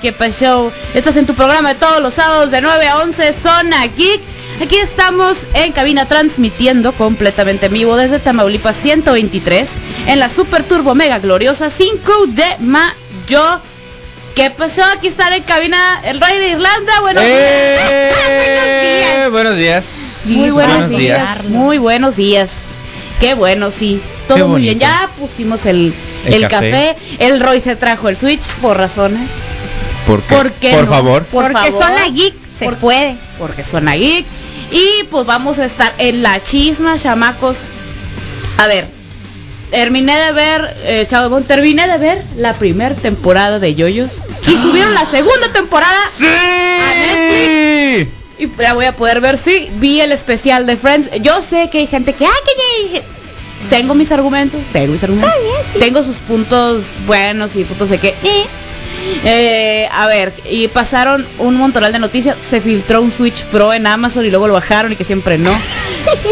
¿Qué pasó? Estás en tu programa de todos los sábados de 9 a 11, Zona Geek. Aquí estamos en cabina transmitiendo completamente en vivo desde Tamaulipas 123 en la Super Turbo Mega Gloriosa 5 de mayo. ¿Qué pasó? Aquí está en cabina el rey de Irlanda. Buenos ¡Eh! Buenos días. Muy buenos, días. Muy buenos días. Qué bueno, sí. Todo Qué muy bien. Ya pusimos el, El el café. café. El Roy se trajo el Switch por razones. ¿Por qué? ¿Por qué Por no? favor. Por Porque favor. Zona Geek se Por- puede. Porque suena geek. Y pues vamos a estar en la chisma, chamacos. A ver, terminé de ver, eh, Chavo Bon, terminé de ver la primera temporada de Yoyos. Y subieron la segunda temporada. ¡Sí! Y la voy a poder ver, sí. Vi el especial de Friends. Yo sé que hay gente que, ah, que ya- Tengo mis argumentos, tengo mis argumentos. Tengo sus puntos buenos y puntos de que... eh. Eh, a ver, y pasaron un montonal de noticias. Se filtró un Switch Pro en Amazon y luego lo bajaron y que siempre no.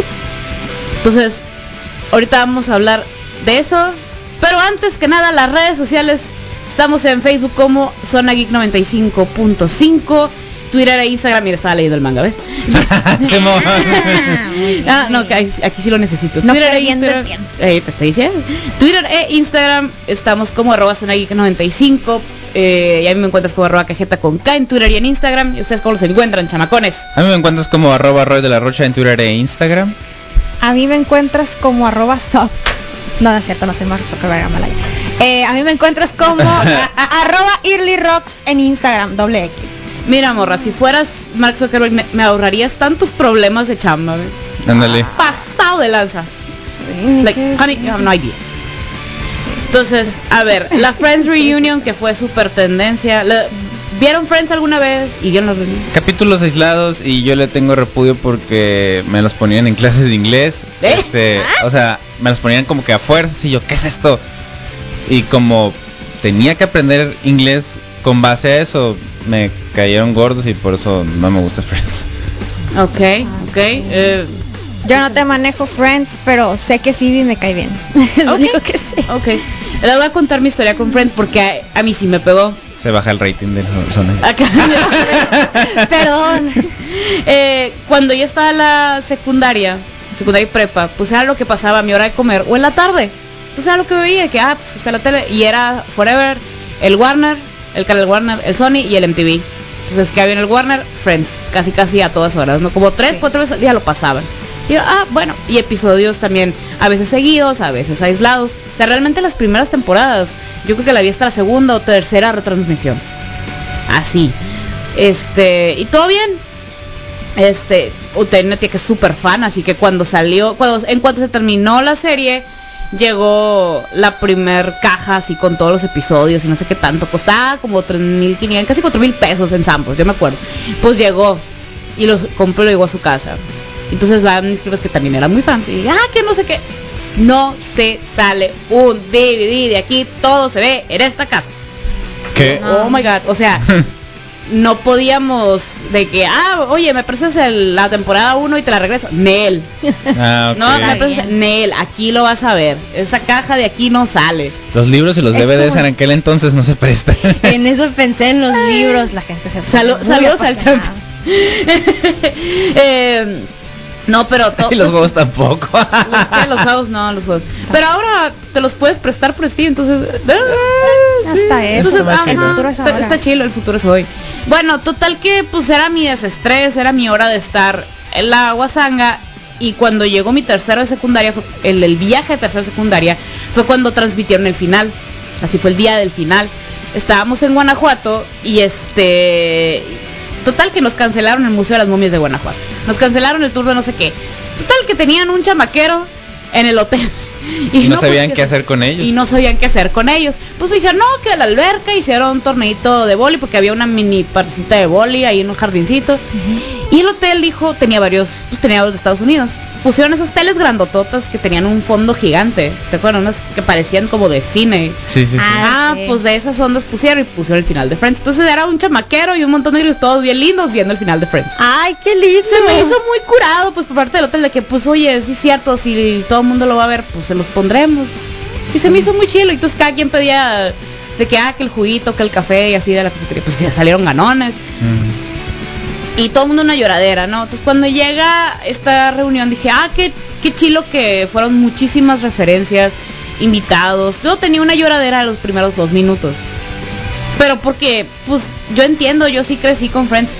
Entonces, ahorita vamos a hablar de eso. Pero antes que nada, las redes sociales. Estamos en Facebook como Zona Geek 95.5. Twitter e Instagram. Mira, estaba leyendo el manga, ¿ves? Ah, no, aquí, aquí sí lo necesito. No Twitter e Instagram. Eh, te estoy diciendo. Twitter e Instagram estamos como arroba Zona Geek 95. Eh, y a mí me encuentras como arroba cajeta con K en Twitter y en Instagram. ¿Y ustedes cómo los encuentran, chamacones? A mí me encuentras como arroba Roy de la Rocha en Twitter e Instagram. A mí me encuentras como arroba soc. No, no es cierto, no soy Mark Zuckerberg, Amalaya. Eh, a mí me encuentras como arroba Early Rocks en Instagram, doble X. Mira, morra, si fueras Mark Zuckerberg me, me ahorrarías tantos problemas de chamba. ¿ve? Ándale. Pasado de lanza. Like, honey, you have no idea. Entonces, a ver, la Friends Reunion que fue super tendencia. la- ¿Vieron Friends alguna vez? Y vieron la reunión. Capítulos aislados y yo le tengo repudio porque me los ponían en clases de inglés. ¿Eh? Este, o sea, me los ponían como que a fuerzas y yo, ¿qué es esto? Y como tenía que aprender inglés con base a eso, me cayeron gordos y por eso no me gusta Friends. Ok, ok. eh, Yo no te manejo Friends, pero sé que Phoebe me cae bien. es lo Ok. único que sé. ok. Les voy a contar mi historia con Friends porque a, a mí sí me pegó. Se baja el rating del Zona. Acá. Perdón. Eh, cuando yo estaba en la secundaria, secundaria y prepa, pues era lo que pasaba a mi hora de comer o en la tarde. Pues era lo que veía, que ah, pues está la tele y era Forever, el Warner, el canal Warner, el Sony y el MTV. Entonces que había en el Warner, Friends, casi casi a todas horas, ¿no? Como tres, Sí. cuatro veces al día lo pasaban. Y yo, ah, bueno, y episodios también, a veces seguidos, a veces aislados. Sea, realmente las primeras temporadas, yo creo que la vi hasta la segunda o tercera retransmisión. Así. Este, y todo bien. Este, una que es súper fan, así que cuando salió, cuando, en cuanto se terminó la serie, llegó la primer caja así con todos los episodios y no sé qué tanto, costaba como 3.500, casi 4.000 pesos en Samples, yo me acuerdo. Pues llegó y los compró y lo llevó a su casa. Entonces van mis que también eran muy fans y ah, que no sé qué. No se sale un DVD de aquí, todo se ve en esta casa. ¿Qué? Oh my god, o sea, no podíamos de que, ah, oye, me prestas el- la temporada 1 y te la regreso. Nel. Ah. No, me prestas. Nel, aquí lo vas a ver. Esa caja de aquí no sale. Los libros y los Es DVDs como- en aquel entonces no se prestan. En eso pensé en los libros, la gente se pone Salu- muy saludos al champ. Eh, no, pero to- y los juegos tampoco. los, juegos no, los juegos. Pero ahora te los puedes prestar por Steam, entonces. ah, sí. Hasta eso. Entonces, El futuro es está, ahora. está chido, el futuro es hoy. Bueno, total que pues era mi desestrés, era mi hora de estar en la guasanga. Y cuando llegó mi tercero de secundaria, fue- el, el viaje de tercero de secundaria, fue cuando transmitieron el final. Así fue el día del final. Estábamos en Guanajuato y este. Total que nos cancelaron el Museo de las Momias de Guanajuato. Nos cancelaron el tour de no sé qué. Total que tenían un chamaquero en el hotel. Y no pues, sabían qué hacer con ellos. Y no sabían qué hacer con ellos. Pues dijeron, no, que a la alberca hicieron un torneito de boli porque había una mini partecita de boli ahí en un jardincito. Y el hotel dijo, tenía varios, pues tenía los de Estados Unidos. Pusieron esas teles grandototas que tenían un fondo gigante. ¿Te acuerdas? Unas que parecían como de cine. Sí, sí, sí. Ah, Ah, pues de esas ondas pusieron y pusieron el final de Friends. Entonces era un chamaquero y un montón de gringos todos bien lindos viendo el final de Friends. Ay, qué lindo. Se me hizo muy curado, pues por parte del hotel, de que, pues, oye, sí es cierto, si todo el mundo lo va a ver, pues se los pondremos. Y se me hizo muy chilo. Y entonces cada quien pedía de que, ah, que el juguito, que el café y así de la cafetería. Pues ya salieron ganones. Mm. Y todo el mundo una lloradera, ¿no? Entonces cuando llega esta reunión dije, ah, qué, qué chilo que fueron muchísimas referencias, invitados. Yo tenía una lloradera los primeros dos minutos. Pero porque, pues, yo entiendo, yo sí crecí con Friends.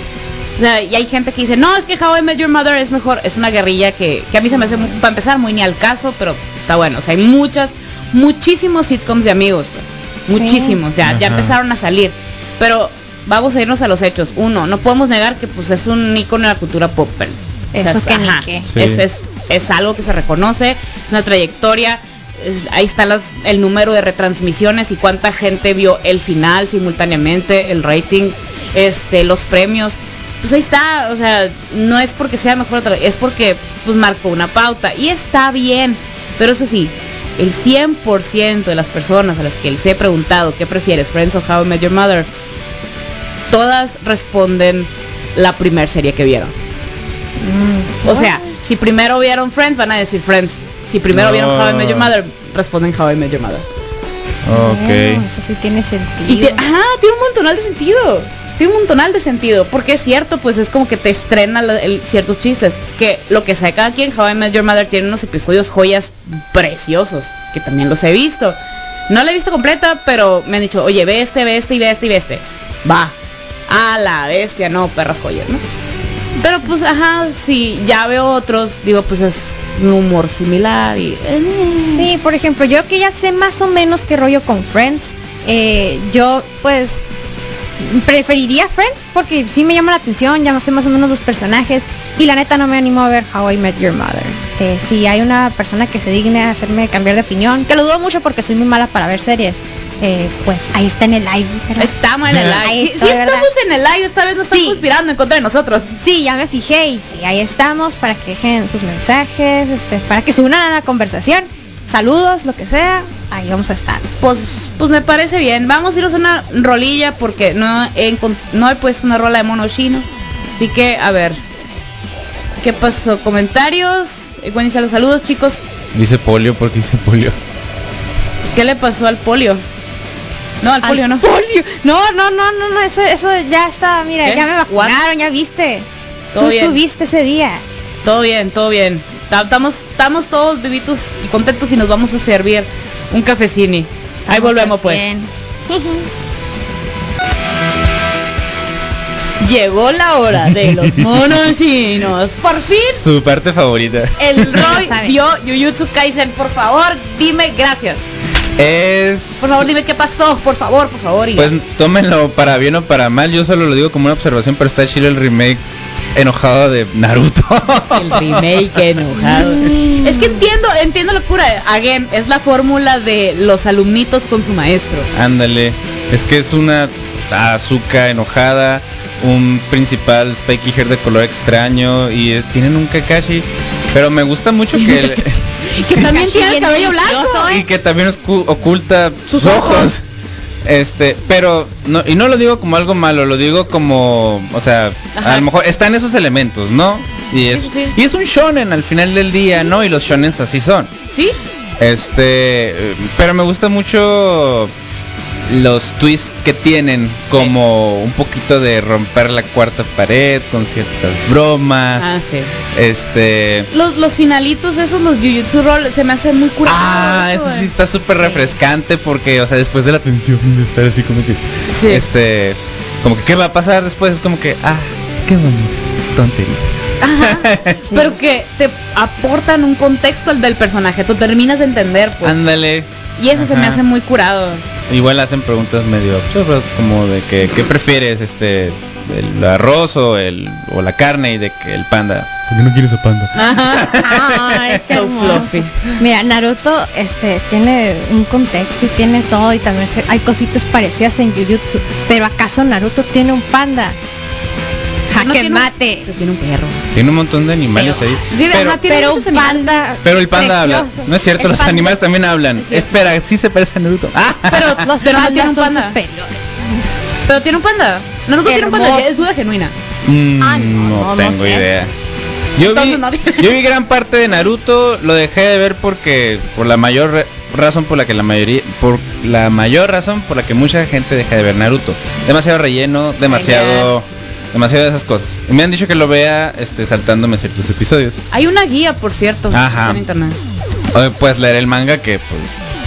O sea, y hay gente que dice, no, es que How I Met Your Mother es mejor. Es una guerrilla que, que a mí se me hace, para empezar, muy ni al caso, pero está bueno. O sea, hay muchas, muchísimos sitcoms de amigos, pues. Sí. Muchísimos, ya, ya empezaron a salir. Pero vamos a irnos a los hechos. Uno, no podemos negar que pues es un icono de la cultura pop, Friends. Eso es- que ni ajá, qué. Sí. es, es, es algo que se reconoce, es una trayectoria. es- ahí está las, el número de retransmisiones y cuánta gente vio el final simultáneamente, el rating, este, los premios. Pues ahí está, o sea, no es porque sea mejor, otra- es porque pues marcó una pauta y está bien. Pero eso sí, el 100% de las personas a las que les he preguntado qué prefieres, Friends o How I Met Your Mother, todas responden la primer serie que vieron. Mm, O sea, si primero vieron Friends, van a decir Friends. Si primero No. vieron How I Met Your Mother, responden How I Met Your Mother. Ok. bueno, eso sí tiene sentido. Y te- ajá, tiene un montonal de sentido. Tiene un montonal de sentido. Porque es cierto, pues es como que te estrena la- el- ciertos chistes. Que lo que sea cada quien, How I Met Your Mother tiene unos episodios joyas preciosos. Que también los he visto. No la he visto completa, pero me han dicho, oye, ve este, ve este y ve este y ve este. Va. A la bestia, no, perras joyas, ¿no? Pero pues, ajá, si ya veo otros, digo, pues es un humor similar y... eh, Sí, por ejemplo, yo que ya sé más o menos qué rollo con Friends, eh, yo pues preferiría Friends porque sí me llama la atención, ya sé más o menos los personajes y la neta no me animo a ver How I Met Your Mother. Eh, si hay una persona que se digne a hacerme cambiar de opinión, que lo dudo mucho porque soy muy mala para ver series, eh, pues ahí está en el live. ¿verdad? Estamos en el live. Sí, estoy, sí ¿verdad? estamos en el live, esta vez no están Sí. conspirando en contra de nosotros. Sí, ya me fijé y sí, ahí estamos para que dejen sus mensajes, este, para que se unan a la conversación. Saludos, lo que sea, ahí vamos a estar. Pues, pues me parece bien. Vamos a irnos a una rolilla porque no he, no he puesto una rola de mono chino. Así que, a ver. ¿Qué pasó? ¿Comentarios? Eh, Buenísimo, los saludos, chicos. Dice polio porque dice polio. ¿Qué le pasó al polio? No, al, polio no. polio. No, no, no, no, no, eso, eso ya está, mira, ¿Qué? ya me What? vacunaron, ya viste. Todo Tú bien. estuviste ese día. Todo bien, todo bien. Ta- Estamos, estamos todos vivitos y contentos y nos vamos a servir un cafecini. Ahí volvemos pues. 100. Llegó la hora de los monos chinos. Por fin Su parte favorita. el Roy vio Jujutsu Kaisen. Por favor, dime gracias. Es. Por favor, dime qué pasó. Por favor, por favor. y- Pues tómenlo para bien o para mal. Yo solo lo digo como una observación, pero está chido el remake enojado de Naruto. el remake enojado. es que entiendo, entiendo la cura. Again, es la fórmula de los alumnitos con su maestro. Ándale. Es que es una azúcar enojada, un principal spiky hair de color extraño y tienen un Kakashi. Pero me gusta mucho que el- Y que también tiene el cabello blanco. y que también oculta sus, Sus ojos. ojos. Este, pero no y no lo digo como algo malo, lo digo como, o sea, Ajá. a lo mejor están esos elementos, ¿no? Y es Sí, sí, sí. y es un shonen al final del día, ¿no? Y los shonens así son. ¿Sí? Este, eh, pero me gusta mucho los twists que tienen, como un poquito de romper la cuarta pared con ciertas bromas. Ah, sí. Este, Los, los finalitos, esos, los Jujutsu Roll, se me hace muy curado. Ah, eso sí eh. está súper Sí. refrescante porque, o sea, después de la tensión de estar así como que, Sí. este, como que qué va a pasar después es como que, ah, qué bonito, tonterías. Ajá. Pero que te aportan un contexto al del personaje, tú terminas de entender, pues. Ándale. Y eso se me hace muy curado. Igual hacen preguntas medio absurdas como de que qué prefieres, este, el arroz o el o la carne y de que el panda. ¿Por qué no quieres a panda? Ay, qué So fluffy. Mira, Naruto este tiene un contexto y tiene todo y también se- hay cositas parecidas en Jujutsu, pero ¿acaso Naruto tiene un panda? No Jaque tiene un- mate. pero tiene un perro. Tiene un montón de animales Pero- ahí. Pero, ajá, tiene Pero un panda. pero el panda habla. No es cierto, El los panda- animales también hablan. Espera, sí se parece a Naruto. Ah. Pero los Pero no pandas tiene un son panda. superiores. Pero tiene un panda. Naruto tiene un panda, Hermoso. es duda genuina. Mm, Ah, no, no, tengo sé. idea. Yo vi, yo gran parte de Naruto, lo dejé de ver porque por la mayor razón por la que la mayoría, por la mayor razón por la que mucha gente deja de ver Naruto. Demasiado relleno, demasiado, demasiado de esas cosas. Y me han dicho que lo vea, este, saltándome ciertos episodios. Hay una guía, por cierto, Ajá. en internet. O puedes leer el manga que, pues,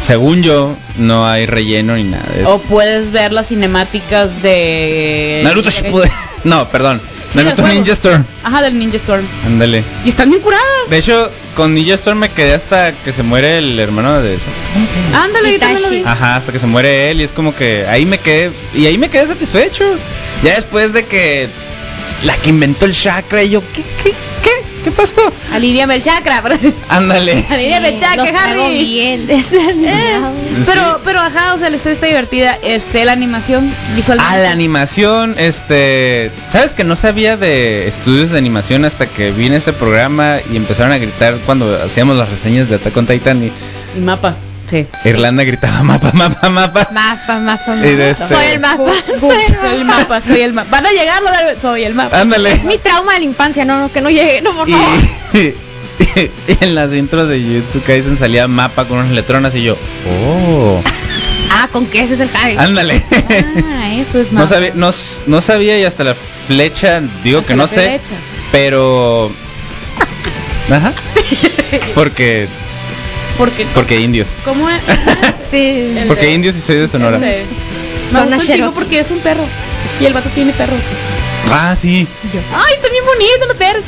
según yo, no hay relleno ni nada. de eso. O puedes ver las cinemáticas de Naruto Shippuden. No, perdón. Sí, Naruto. Ninja Storm. Ajá, del Ninja Storm. Ándale. Y están bien curadas. De hecho, con Ninja Storm me quedé hasta que se muere el hermano de Sasuke. Ándale, yo también lo vi. Itachi. Ajá, hasta que se muere él y es como que ahí me quedé y ahí me quedé satisfecho. Ya después de que la que inventó el chakra y yo, ¿qué qué qué? ¿Qué pasó? Alineame el chakra. Ándale. Alineame el chakra, Los Harry. bien Eh, pero, pero ajá, o sea, la historia está divertida. Este, la animación visualmente. A la animación, este, sabes que no sabía de estudios de animación hasta que vine a este programa y empezaron a gritar cuando hacíamos las reseñas de Attack on Titan y Y mapa. Sí. Irlanda gritaba mapa, mapa, mapa. Mapa, mapa, Y de mapa. este- Soy el mapa. Soy el mapa, soy el mapa. Van a llegar lo de soy el mapa. Ándale. Es mi trauma de la infancia, no, no, que no llegue, no, por Y, favor. y en las intros de Jujutsu Kaisen salía mapa con unas letronas y yo, oh, Ah, con que ese es el ándale. Ah, eso es mapa. No sabía, no, sabía y hasta la flecha, digo Hasta que no sé, flecha. pero... Ajá. Porque, Porque, porque indios. ¿cómo es? Sí. Porque indios y soy de Sonora. Me gusta el porque es un perro. Y el vato tiene perro. Ah, sí. Ay, están bien bonitos los perros.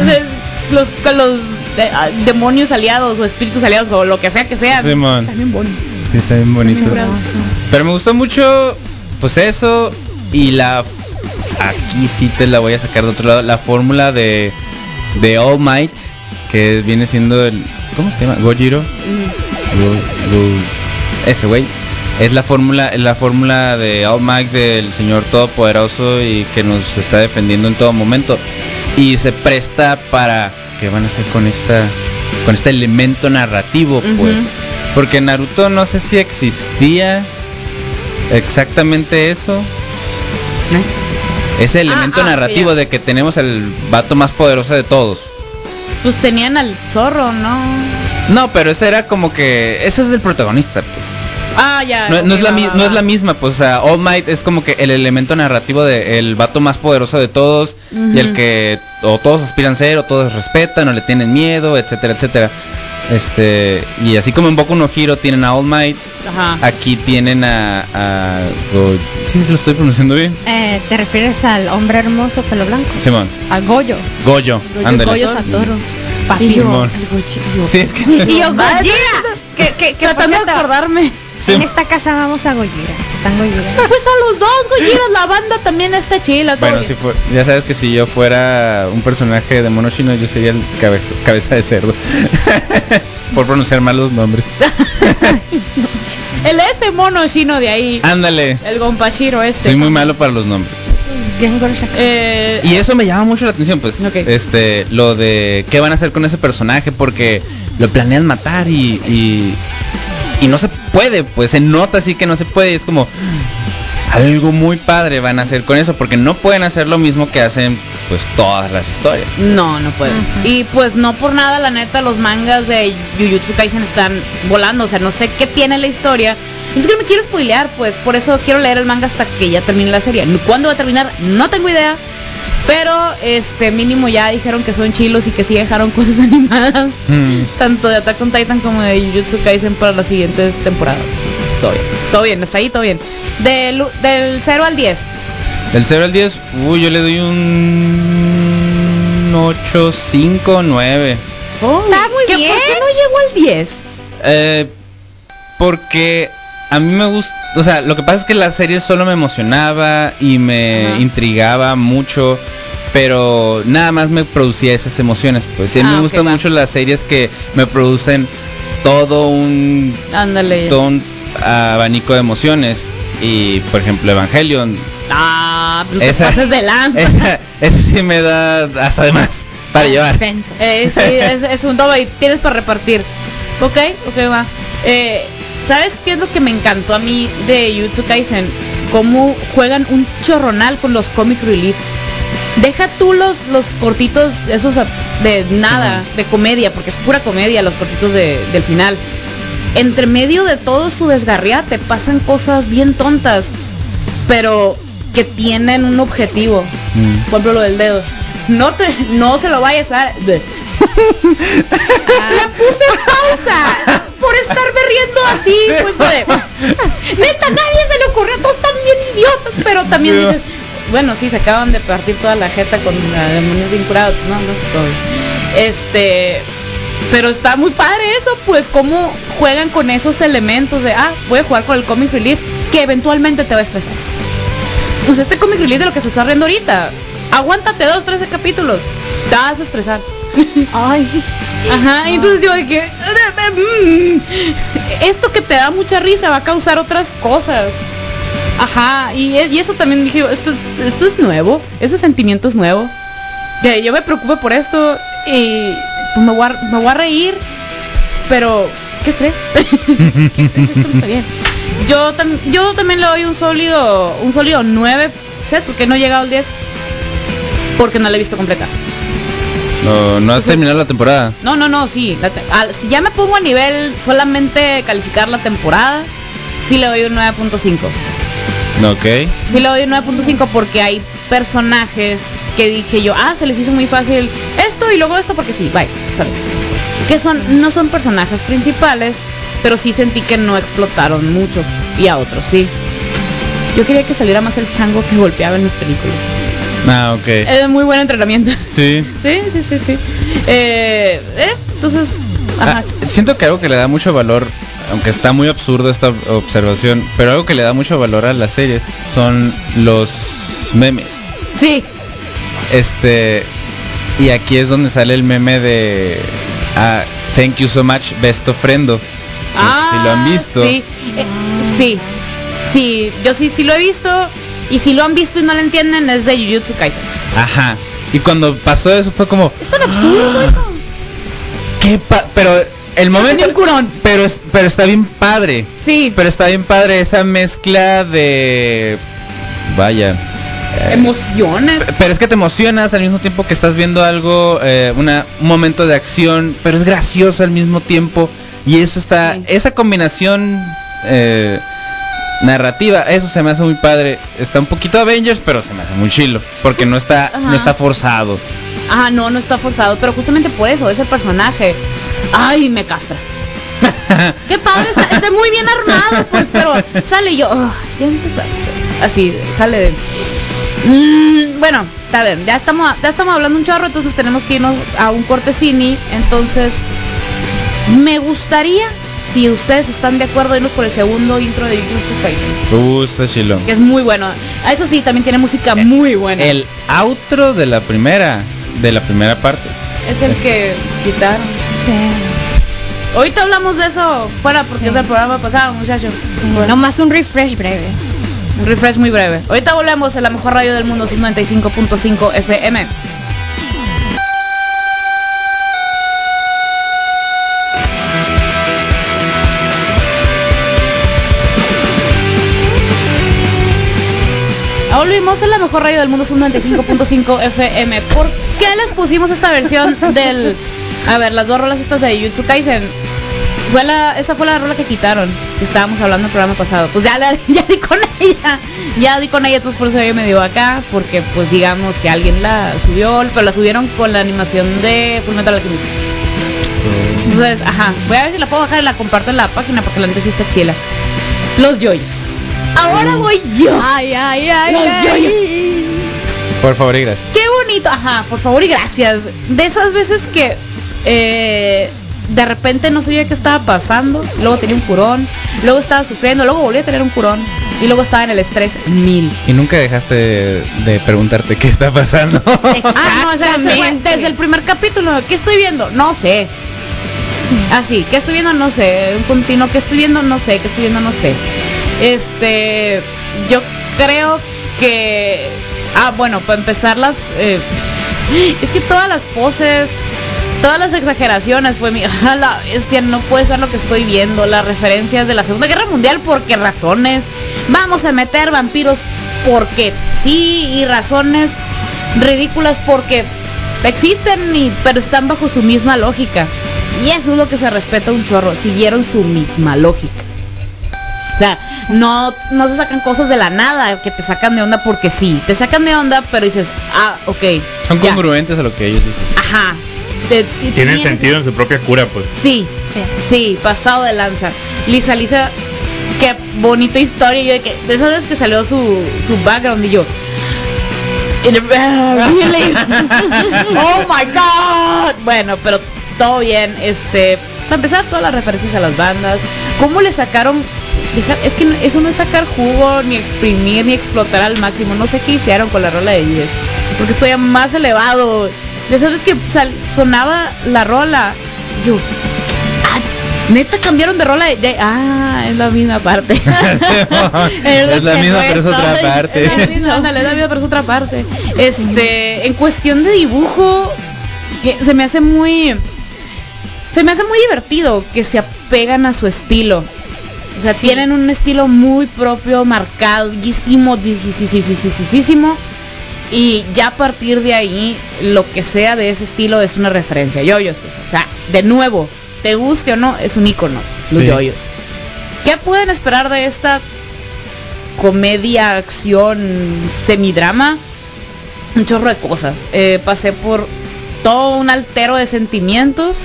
O sea, los, con los eh, ah, demonios aliados o espíritus aliados o lo que sea que sea. Simón. Están bien bonitos. Sí, está bien bonito. Pero me gustó mucho, pues eso y la... Aquí sí te la voy a sacar de otro lado. La fórmula de, de All Might, que viene siendo el... ¿Cómo se llama? Gojiro. Go- Go- ese güey. Es la fórmula, es la fórmula de All Might del Señor Todopoderoso y que nos está defendiendo en todo momento. Y se presta para qué van a hacer con esta con este elemento narrativo, pues. Porque Naruto no sé si existía exactamente eso. Ese elemento ah, ok, narrativo de que tenemos el vato más poderoso de todos. Pues tenían al zorro, ¿no? No, pero ese era como que eso es del protagonista, pues. Ah, ya. No, es la va, no es la misma, pues, o sea, All Might es como que el elemento narrativo de el vato más poderoso de todos y el que o todos aspiran a ser o todos respetan o le tienen miedo, etcétera, etcétera. Este, y así como en Boku no Hero tienen a All Might, Ajá. aquí tienen a, a Go- sí lo estoy pronunciando bien. Eh, ¿Te refieres al hombre hermoso pelo blanco? Simón, Al Goyo. Goyo, ándale. Goyo Satoru. Papi. Simón. el. Sí, es que Y yo, Gojira. Que, que, que Tratando de acordarme. Sí. En esta casa vamos a Gojira. Están Gojira. Pues a los dos, Gojiras, la banda también está chila. Bueno, si fue, ya sabes que si yo fuera un personaje de mono chino, yo sería el cabe- cabeza de cerdo. Por pronunciar mal los nombres. El este mono chino de ahí. Ándale. El Gompashiro este. Soy muy malo para los nombres. Eh, Y eso me llama mucho la atención, pues. Ok. Este, lo de qué van a hacer con ese personaje, porque lo planean matar y, y, y no se puede, pues se nota así que no se puede. y Es como algo muy padre van a hacer con eso, porque no pueden hacer lo mismo que hacen, pues, todas las historias. No, no puede. Ujú. Y pues no por nada, la neta, los mangas de Jujutsu Kaisen están volando. O sea, no sé qué tiene la historia. Es que no me quiero spoilear, pues por eso quiero leer el manga hasta que ya termine la serie. ¿Cuándo va a terminar? No tengo idea. Pero este mínimo ya dijeron que son chilos y que sí dejaron cosas animadas. Mm. Tanto de Attack on Titan como de Jujutsu Kaisen para las siguientes temporadas. Pues, todo bien. Todo bien, hasta ahí todo bien. Del, del 0 al 10. Del 0 al 10, uy, yo le doy un 8, 5, 9. Está muy ¿Qué- bien. ¿Por qué no llegó al 10? Eh, porque a mí me gusta, o sea, lo que pasa es que la serie solo me emocionaba y me Ajá. intrigaba mucho, pero nada más me producía esas emociones. Pues sí, a mí Ah, me ok, gustan mucho las series que me producen todo un, Ándale. todo un abanico de emociones. Y por ejemplo, Evangelion, Ah, pues te Esa- pases de lanza. esa, esa sí me da hasta de más para llevar. Eh, sí, es, es un doble y tienes para repartir. Ok, ok, va. Eh, ¿Sabes qué es lo que me encantó a mí de Jujutsu Kaisen? Cómo juegan un chorronal con los comic reliefs. Deja tú los, los cortitos, esos de nada, de comedia, porque es pura comedia los cortitos de- del final. entre medio de todo su desgarriate pasan cosas bien tontas, pero que tienen un objetivo. Mm. Por ejemplo, lo del dedo. No te, no se lo vayas a. Le puse pausa por estarme riendo así, pues de- Neta, nadie se le ocurrió, todos están bien idiotas, pero también dices, bueno, sí, se acaban de partir toda la jeta con la demonios vinculados, no, no, todo. Este, pero está muy padre eso, pues cómo juegan con esos elementos de, ah, voy a jugar con el comic relief, que eventualmente te va a estresar. Pues este comic relief de lo que se está riendo ahorita, aguántate dos, trece capítulos, te vas a estresar. Ay. Ajá, y entonces yo que mm, esto que te da mucha risa va a causar otras cosas. Ajá, y, e- y eso también dije, esto, esto es nuevo, ese sentimiento es nuevo. Que yo me preocupe por esto y pues me voy a, me voy a reír, pero qué estrés. qué estrés, esto no está bien. Yo, tam- yo también le doy un sólido, un sólido 9, ¿sabes por qué no he llegado al 10? Porque no la he visto completa. No, no has terminado la temporada. No, no, no, sí. la te- al- si ya me pongo a nivel solamente calificar la temporada, sí le doy un 9.5. Ok. Sí le doy un 9.5 porque hay personajes que dije yo, ah, se les hizo muy fácil esto y luego esto porque sí, bye. sale. Que son, no son personajes principales, pero sí sentí que no explotaron mucho. Y a otros sí. Yo quería que saliera más el chango que golpeaba en las películas. Ah, ok. Es muy buen entrenamiento. Sí. Sí, sí, sí, sí. Eh, eh, entonces, ajá. Ah, siento que algo que le da mucho valor, aunque está muy absurdo esta observación, pero algo que le da mucho valor a las series son los memes. Sí, Este, y aquí es donde sale el meme de ah, Thank you so much, best ofrendo. Ah, si lo han visto. Sí, eh, sí, sí, yo sí, sí lo he visto. Y si lo han visto y no lo entienden, es de Jujutsu Kaisen. Ajá. Y cuando pasó eso fue como, Es tan absurdo eso. ¿qué pa pero el momento un curón. pero es- pero está bien padre. Sí, Pero está bien padre esa mezcla de vaya. eh, emociones. Pero es que te emocionas al mismo tiempo que estás viendo algo, eh, una, un momento de acción, pero es gracioso al mismo tiempo. Y eso está, Sí. esa combinación eh, narrativa, eso se me hace muy padre. Está un poquito Avengers, pero se me hace muy chilo, porque no está, Ajá. no está forzado. Ah, no, no está forzado, pero justamente por eso, ese personaje. Ay, me castra. Qué padre, está, está muy bien armado, pues, pero sale yo, "Ah, ya empezaste. Así, sale de... Mm, bueno, está bien, ya estamos, ya estamos hablando un chorro, entonces tenemos que irnos a un cortesini. Entonces, me gustaría, si ustedes están de acuerdo, irnos por el segundo intro de YouTube Kaisen, Uh, está chilo. que es muy bueno. Ah, Eso sí, también tiene música muy buena. El outro de la primera, de la primera parte. es el que quitaron. Sí. Ahorita hablamos de eso fuera porque Sí. es del programa pasado, muchachos. sí. Nomás un refresh breve. Un refresh muy breve. Ahorita volvemos en la mejor radio del mundo, Sub 95.5 FM. Volvimos en la mejor radio del mundo, Sub 95.5 FM. ¿Por qué les pusimos esta versión del... A ver, las dos rolas estas de Jutsu Kaisen. Fue la, esa fue la rola que quitaron, estábamos hablando el programa pasado. Pues ya, la- ya di con ella, ya di con ella, entonces por eso me dio acá, porque pues digamos que alguien la subió, pero la subieron con la animación de Fullmetal Alchemist. Entonces, ajá, voy a ver si la puedo bajar y la comparto en la página porque la neta sí está chila. Los yoyos. Ahora voy yo. Ay, ay, ay. Los ay. yoyos. Por favor y gracias. Qué bonito, ajá, por favor y gracias. De esas veces que eh, de repente no sabía qué estaba pasando, luego tenía un curón, luego estaba sufriendo, luego volví a tener un curón y luego estaba en el estrés mil. Y nunca dejaste de, de preguntarte qué está pasando. Ah, no, o sea, desde el primer capítulo, ¿qué estoy viendo? No sé. Así, ¿qué estoy viendo? No sé. Un continuo, ¿qué estoy viendo? No sé. ¿Qué estoy viendo? No sé. Este, yo creo que, ah, bueno, para empezar las, eh, es que todas las poses, todas las exageraciones, fue mi, la bestia, no puede ser lo que estoy viendo, las referencias de la Segunda Guerra Mundial, ¿por qué razones? Vamos a meter vampiros porque sí y razones ridículas porque existen y pero están bajo su misma lógica. Y eso es lo que se respeta un chorro. Siguieron su misma lógica. O sea, no, no se sacan cosas de la nada que te sacan de onda porque sí. Te sacan de onda, pero dices, ah, ok. Son ya. congruentes a lo que ellos dicen. Ajá. Te- te- Tienen sentido en su propia cura, pues. Sí, Sí. sí, pasado de lanza. Lisa, Lisa, qué bonita historia. Yo de que, de esas veces que salió su, su background y yo. "Ah, really? oh my god. Bueno, pero todo bien. Este, para empezar, todas las referencias a las bandas. ¿Cómo le sacaron? Deja- Es que eso no es sacar jugo, ni exprimir, ni explotar al máximo. No sé qué hicieron con la rola de 10. Porque estoy más elevado. De veces que sal- sonaba la rola. Yo, ah, neta cambiaron de rola de, de- ah, es la misma parte. es la misma, pero es otra parte. Es la misma, ándale, es la misma, pero es otra parte. Este, en cuestión de dibujo, que se me hace muy, se me hace muy divertido que se apegan a su estilo. O sea, tienen un estilo muy propio, marcadísimo, disísimo. Y ya a partir de ahí, lo que sea de ese estilo es una referencia. Yoyos, pues, o sea, de nuevo, te guste o no, es un icono, los Sí. yoyos. ¿Qué pueden esperar de esta comedia, acción, semidrama? Un chorro de cosas. Eh, pasé por todo un altero de sentimientos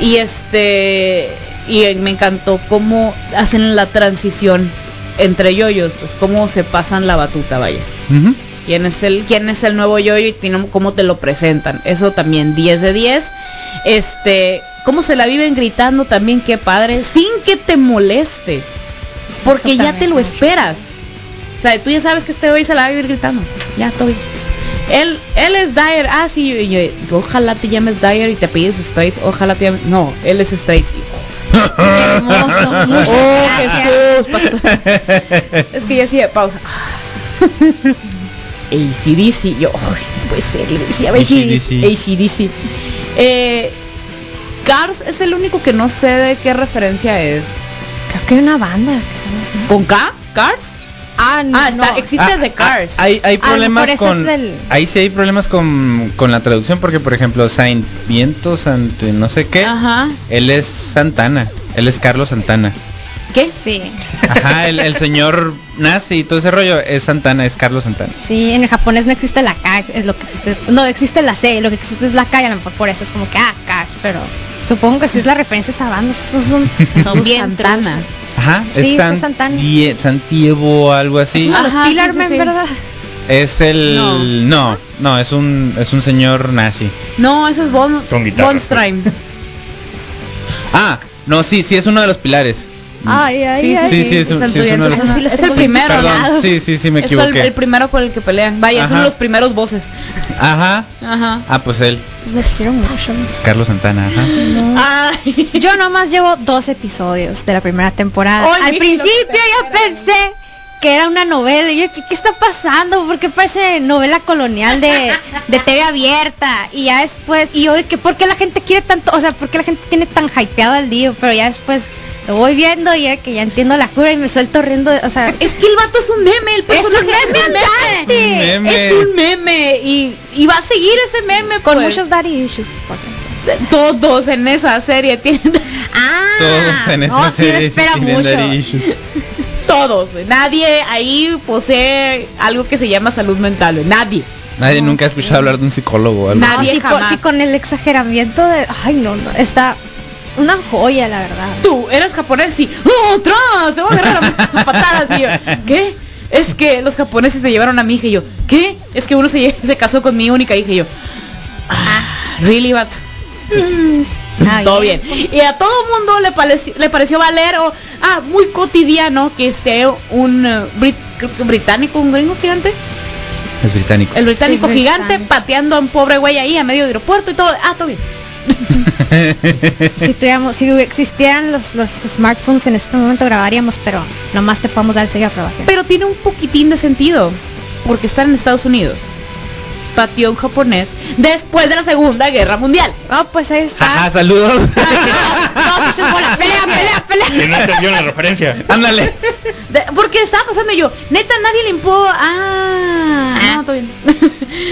y este y me encantó cómo hacen la transición entre yoyos, pues cómo se pasan la batuta, vaya Ujú. quién es el quién es el nuevo yoyo y cómo te lo presentan. Eso también 10 de 10. Este, cómo se la viven gritando también, qué padre, sin que te moleste. Porque ya te lo mucho. esperas. O sea, tú ya sabes que este hoy se la va a vivir gritando. Ya, bien. Él, él es Dyer. Ah, sí, y yo, yo, ojalá te llames Dyer y te pides Straits. Ojalá te llames. No, él es Straits. Hermoso. Muchas Oh. Jesús. Es que ya hacía pausa. ACDC, yo, ay, ser, le decía AC/DC. ACDC. Eh, Cars es el único que no sé de qué referencia es. Creo que hay una banda que se llama así. ¿Con K? ¿Cars? Ah, no. Ah, está, existe de Cars. Hay, hay A lo problemas con. del- Ahí sí hay problemas con, con la traducción porque, por ejemplo, Saint Viento, Sant, no sé qué. Ajá. Él es Santana. Él es Carlos Santana. ¿Qué? Sí. Ajá, el, el señor nazi y todo ese rollo es Santana, es Carlos Santana. Sí, en el japonés no existe la K, es lo que existe. No, existe la C, lo que existe es la K y a lo mejor por eso es como que, ah, Cash, pero supongo que sí es la referencia a esa banda, esos son, Son bien Santana. Ajá, Sí, es es San- Santana. Die- Santiago, algo así. de los sí, sí, sí. ¿verdad? Es el No. no, no, es un es un señor nazi. No, ese es guitarra, Von pues. Strain. Ah, no, sí, sí es uno de los pilares. Ay, ay, Sí, ay. Sí, sí, es un- sí, es uno de los- Eso sí lo Es el primero, Perdón, sí, sí, sí me Es el, equivoqué. el primero con el que pelean. Vaya, son Ajá. los primeros voces. Ajá. Ajá. Ah, pues él, Les quiero mucho. es Carlos Santana, ajá. Ay. Yo nomás llevo dos episodios de la primera temporada. Al principio esperas. pensé que era una novela. Y yo, ¿qué, qué está pasando? Porque parece novela colonial de, de TV abierta. Y ya después, y de que, ¿por qué la gente quiere tanto? O sea, ¿por qué la gente tiene tan hypeado al día? Pero ya después lo voy viendo y ya que ya entiendo la cura y me suelto riendo. O sea, Es que el vato es un meme, el es personaje un meme andante. Un meme. Es un meme y, y va a seguir ese meme Con pues. muchos daddy issues. por cierto. todos en esa serie tienen Ah, Todos en esta no, sí me serie sí espera tienen mucho. daddy issues. todos. Nadie ahí posee algo que se llama salud mental. Nadie. Nadie nunca ha escuchado hablar de un psicólogo algo. Nadie. No, sí, con, jamás. sí, con el exageramiento de. Ay, no, no. Está una joya, la verdad. Tú eres japonés y ¡Oh, atrás! Te voy a agarrar a patadas y yo, ¿qué? Es que los japoneses se llevaron a mi hija y yo, ¿qué? Es que uno se, se casó con mi única hija y yo, ah, really but Ah, todo bien. Y a todo mundo le pareció, le pareció valer o ah, muy cotidiano que esté un eh, brit- británico, un gringo gigante, Es británico. el británico Es gigante británico. pateando a un pobre güey ahí a medio de aeropuerto y todo, ah, todo bien. Si tuviéramos, si existieran los, los smartphones en este momento grabaríamos, pero nomás te podemos dar el sello de aprobación. Pero tiene un poquitín de sentido, porque están en Estados Unidos. Pateó un japonés después de la Segunda Guerra Mundial. Oh, pues ahí está. Ajá, saludos. No, pues es bola. Pelea, pelea, pelea. Que no entendió la referencia. Ándale. De- porque estaba pasando yo, neta, nadie limpió. Ah, Ah. no, todo bien.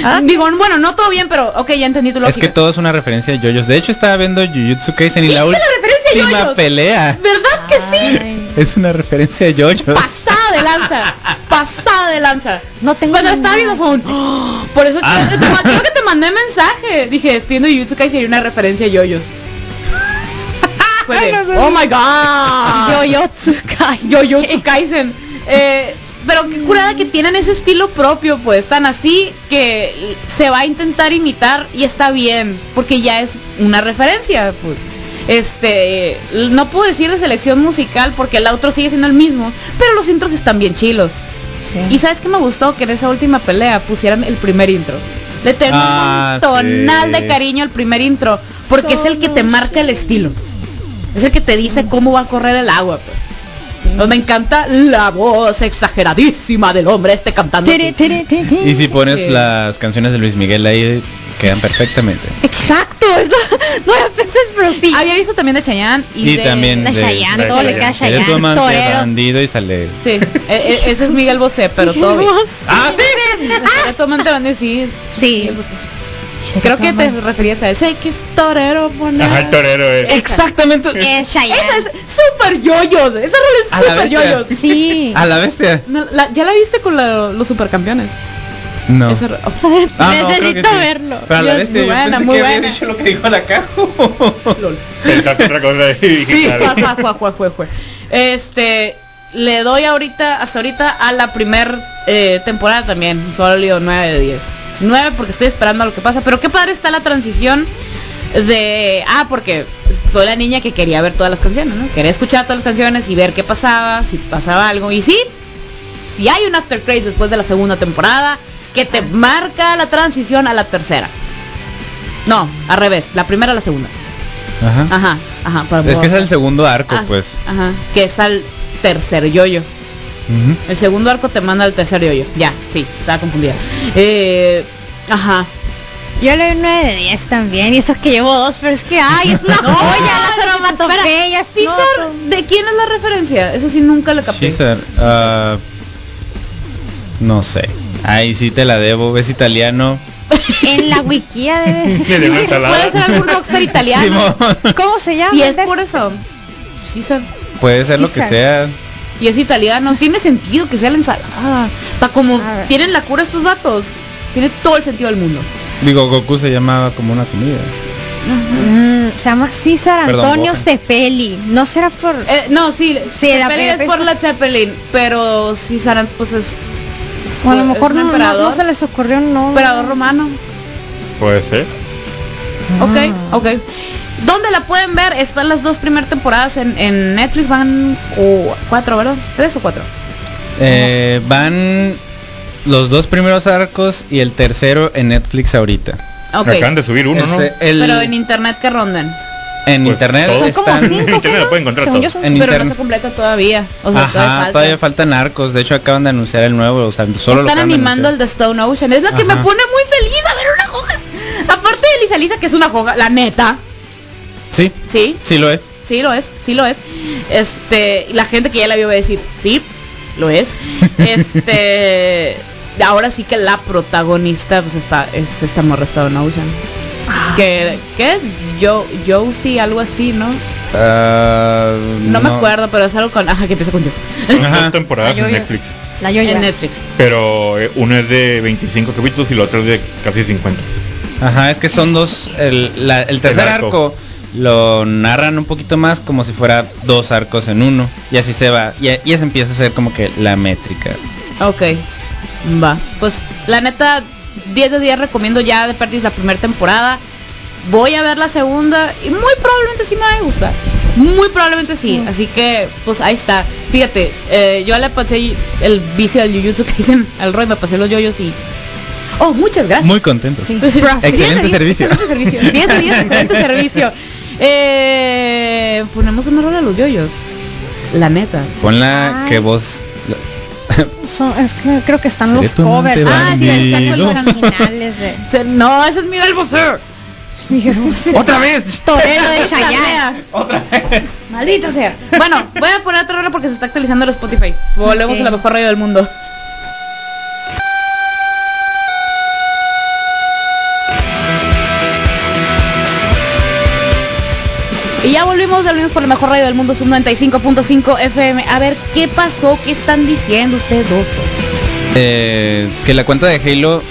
Ah. Digo, bueno, no todo bien, pero ok, ya entendí tu Es lógica. que todo es una referencia a yoyos. De hecho, estaba viendo Jujutsu Kaisen y la ¿Viste la referencia última yoyos? pelea ¿Verdad que sí? es una referencia a yoyos. Pasada de lanza. Pasada de lanza. No tengo Cuando estaba viendo fue un... ¡Oh! Por eso Ah. te, te creo que te mandé mensaje. Dije, estoy viendo Jujutsu Kaisen y hay una referencia a yoyos. Fue de, Ay, no sé. oh my god. Yoyotsu Kai. Jujutsu Kaisen. Eh, pero qué curada que tienen ese estilo propio, pues, tan así que se va a intentar imitar y está bien, porque ya es una referencia, pues. Este, no puedo decir de selección musical porque el outro sigue siendo el mismo, pero los intros están bien chilos. Y sabes qué me gustó que en esa última pelea pusieran el primer intro. Le tengo Ah, un tonal sí. de cariño al primer intro, porque es el que te marca el estilo. Es el que te dice cómo va a correr el agua, pues. Pues me encanta la voz exageradísima del hombre este cantando. Y si pones Sí. las canciones de Luis Miguel ahí, quedan perfectamente. Exacto, es lo- no lo pensé, pero sí. Había visto también de Chayanne y, Y, de... también de Chayanne, todo le queda tu Chayanne, amante torero. bandido y sale. Sí, e- e- ese es Miguel Bosé, pero todo bien. Ah, sí. Era tu amante bandido, sí. Sí. Miguel Bosé. Creo que te referías a ese que es torero, Ajá, el torero es. Exactamente. Es Esa es super yoyos, esa rola es super yoyos. Sí. A la bestia. No, la- ¿Ya la viste con la- los supercampeones? No. Ah, no, Necesito sí. verlo. Pero a la Yo- bestia, muy yo buena, pensé muy que había buena. dicho lo que dijo la cajo. Pensaste otra cosa y dije, Sí. Este, le doy ahorita, hasta ahorita a la primer eh, temporada también, sólido 9 de 10. 9 porque estoy esperando a lo que pasa, pero qué padre está la transición de, ah, porque soy la niña que quería ver todas las canciones, ¿no? Quería escuchar todas las canciones y ver qué pasaba, si pasaba algo, y sí, si hay un after credit después de la segunda temporada que te marca la transición a la tercera. No, al revés, la primera a la segunda. Ajá. Ajá, ajá. para- Es que es el segundo arco, Ah, pues. Ajá, que es al tercer yoyo. Ujú. El segundo arco te manda al tercer yoyo. Ya, sí, estaba confundida. Eh, ajá. Yo le doy 9 de 10 también. Y eso que llevo dos, pero es que, ay, es una No, joya. Las onomatopeyas. César, ¿de quién es la referencia? Eso sí nunca lo capté. Caesar, ah, no sé. Ahí sí te la debo. Es italiano. En la wikia debe Sí, de. Puede ser algún rockstar italiano. Simón. ¿Cómo se llama? y es ¿Ves? por eso. César. Puede ser lo que sea. Y es italiano. Tiene sentido que sea la ensalada. Para como tienen la cura estos datos. Tiene todo el sentido del mundo. Digo, Goku se llamaba como una comida. Mm, se llama César Perdón, Antonio Bojan. Cepelli. No será por. Eh, no, sí, Sí, la Zeppelin pe- es por la Zeppelin, pero César pues es o a lo mejor no, no- emperador. no se les ocurrió un nombre. emperador romano. Puede ser. Ok, Ah. ok. ¿Dónde la pueden ver? Están las dos primeras temporadas en, en Netflix, van o cuatro, ¿verdad? ¿Tres o cuatro? Eh, van los dos primeros arcos y el tercero en Netflix ahorita. Ok. Acaban de subir uno, ¿no? El- Pero en internet que rondan. En Pues, internet están. En internet ¿no? lo pueden encontrar Según todo. yo son En cinco. pero no internet. se completa todavía. O sea, Ajá, todavía falta. todavía faltan arcos. De hecho, acaban de anunciar el nuevo. O sea, solo lo Están de animando el de Stone Ocean. Es lo que me pone muy feliz a ver una hoja. Aparte de Lisa Lisa, que es una hoja, la neta. Sí, Sí, sí lo es. Sí, lo es, sí lo es. Este, y la gente que ya la vio va a decir, sí, lo es. Este, ahora sí que la protagonista pues está es esta morra Stone Ocean. Que ¿qué? Yo Josie algo así, ¿no? Ah, No, me acuerdo, pero es algo con ajá, que empieza con yo. Ajá. temporadas La en. Netflix. La Yoya. En Netflix. Pero eh, uno es de 25 capítulos y el otro es de casi 50. Ajá, es que son dos. El, la- el tercer arco. arco. lo narran un poquito más como si fuera dos arcos en uno. Y así se va. Y, y eso empieza a ser como que la métrica. Ok. Va. Pues la neta 10 de 10 recomiendo ya de perdis la primera temporada. Voy a ver la segunda y muy probablemente sí me va a gustar. Muy probablemente sí. Mm. Así que, pues ahí está. Fíjate, eh, yo le pasé el vicio al Jujutsu que dicen al Roy, me pasé los yoyos y. Oh, muchas gracias. Muy contentos. Sí. Excelente 10 de 10, servicio. Excelente servicio. 10 de 10, excelente servicio. Eh, ponemos una rola a los yoyos. La neta. Ponla Ay. que vos. Son- es que creo que están los covers. Ah, sí, están los originales de. No, ese es Miguel Bosé. ¡Otra vez! Torero de Chayanne. ¡Otra vez! Maldita sea. Bueno, voy a poner otra hora porque se está actualizando el Spotify. Volvemos a la mejor radio del mundo. Y ya volvimos, volvimos por la mejor radio del mundo, sub 95.5 FM. A ver, ¿qué pasó? ¿Qué están diciendo ustedes dos? Eh, que la cuenta de Halo,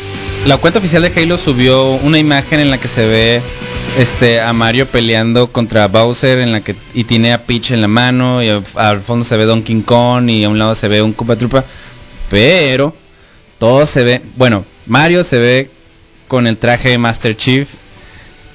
la cuenta oficial de Halo subió una imagen en la que se ve este a Mario peleando contra Bowser en la que y tiene a Peach en la mano y al, fondo se ve Donkey Kong y a un lado se ve un Koopa Troopa, pero todo se ve, bueno, Mario se ve con el traje de Master Chief.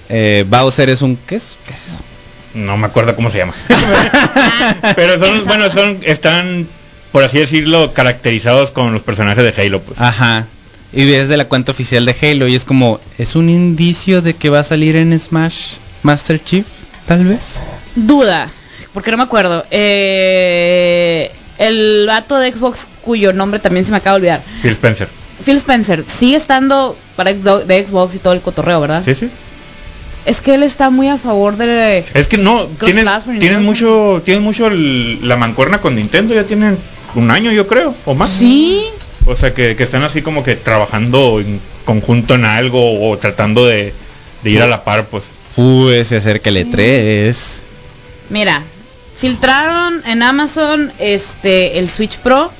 eh, Bowser es un ¿qué es? ¿Qué es eso? No me acuerdo cómo se llama. Pero son, bueno, son, están, por así decirlo, caracterizados con los personajes de Halo, pues. Ajá. Y es de la cuenta oficial de Halo y es como, ¿es un indicio de que va a salir en Smash Master Chief? Tal vez. Duda, porque no me acuerdo. Eh, el vato de Xbox cuyo nombre también se me acaba de olvidar. Phil Spencer. Phil Spencer sigue estando para de Xbox y todo el cotorreo, ¿verdad? Sí, sí. Es que él está muy a favor de... Es que no, tienen, mucho, tienen mucho el- la mancuerna con Nintendo, ya tienen un año yo creo, o más. Sí, O sea, que, que están así como que trabajando en conjunto en algo o tratando de, de ir a la par, pues. Uy, se acerca el E3. mira, filtraron en Amazon este el Switch Pro,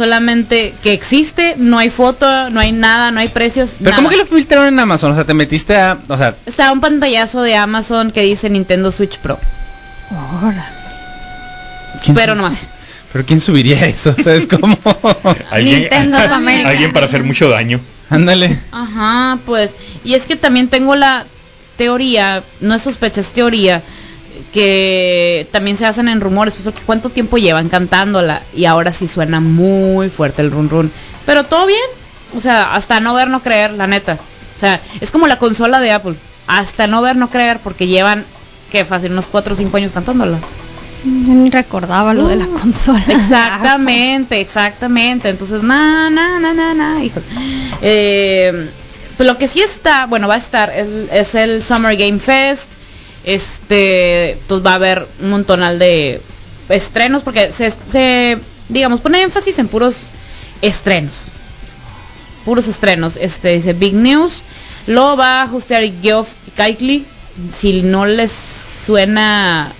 solamente que existe, no hay foto, no hay nada, no hay precios. Pero nada. ¿cómo que lo filtraron en Amazon? O sea, te metiste a... O sea, Está un pantallazo de Amazon que dice Nintendo Switch Pro, ¿quién pero no más. ¿Pero quién subiría eso? O sea, es como... Alguien, Nintendo of America. alguien para hacer mucho daño. Ándale. Ajá, pues. Y es que también tengo la teoría, no es sospecha, es teoría, que también se basan en rumores, pues, porque cuánto tiempo llevan cantándola y ahora sí suena muy fuerte el run run. Pero todo bien, o sea, hasta no ver, no creer, la neta. O sea, es como la consola de Apple, hasta no ver, no creer, porque llevan, que fácil, unos 4 o 5 años cantándola. Yo ni recordaba lo de la consola. Exactamente, exactamente. Entonces, na, na, na, na, na, hijos. Eh, pues lo que sí está, bueno, va a estar, es, es el Summer Game Fest. Este, pues va a haber un montonal de estrenos, porque se, se, digamos, pone énfasis en puros estrenos. Puros estrenos. Este, dice Big News. Lo va a hostear Geoff Keighley. Si no les suena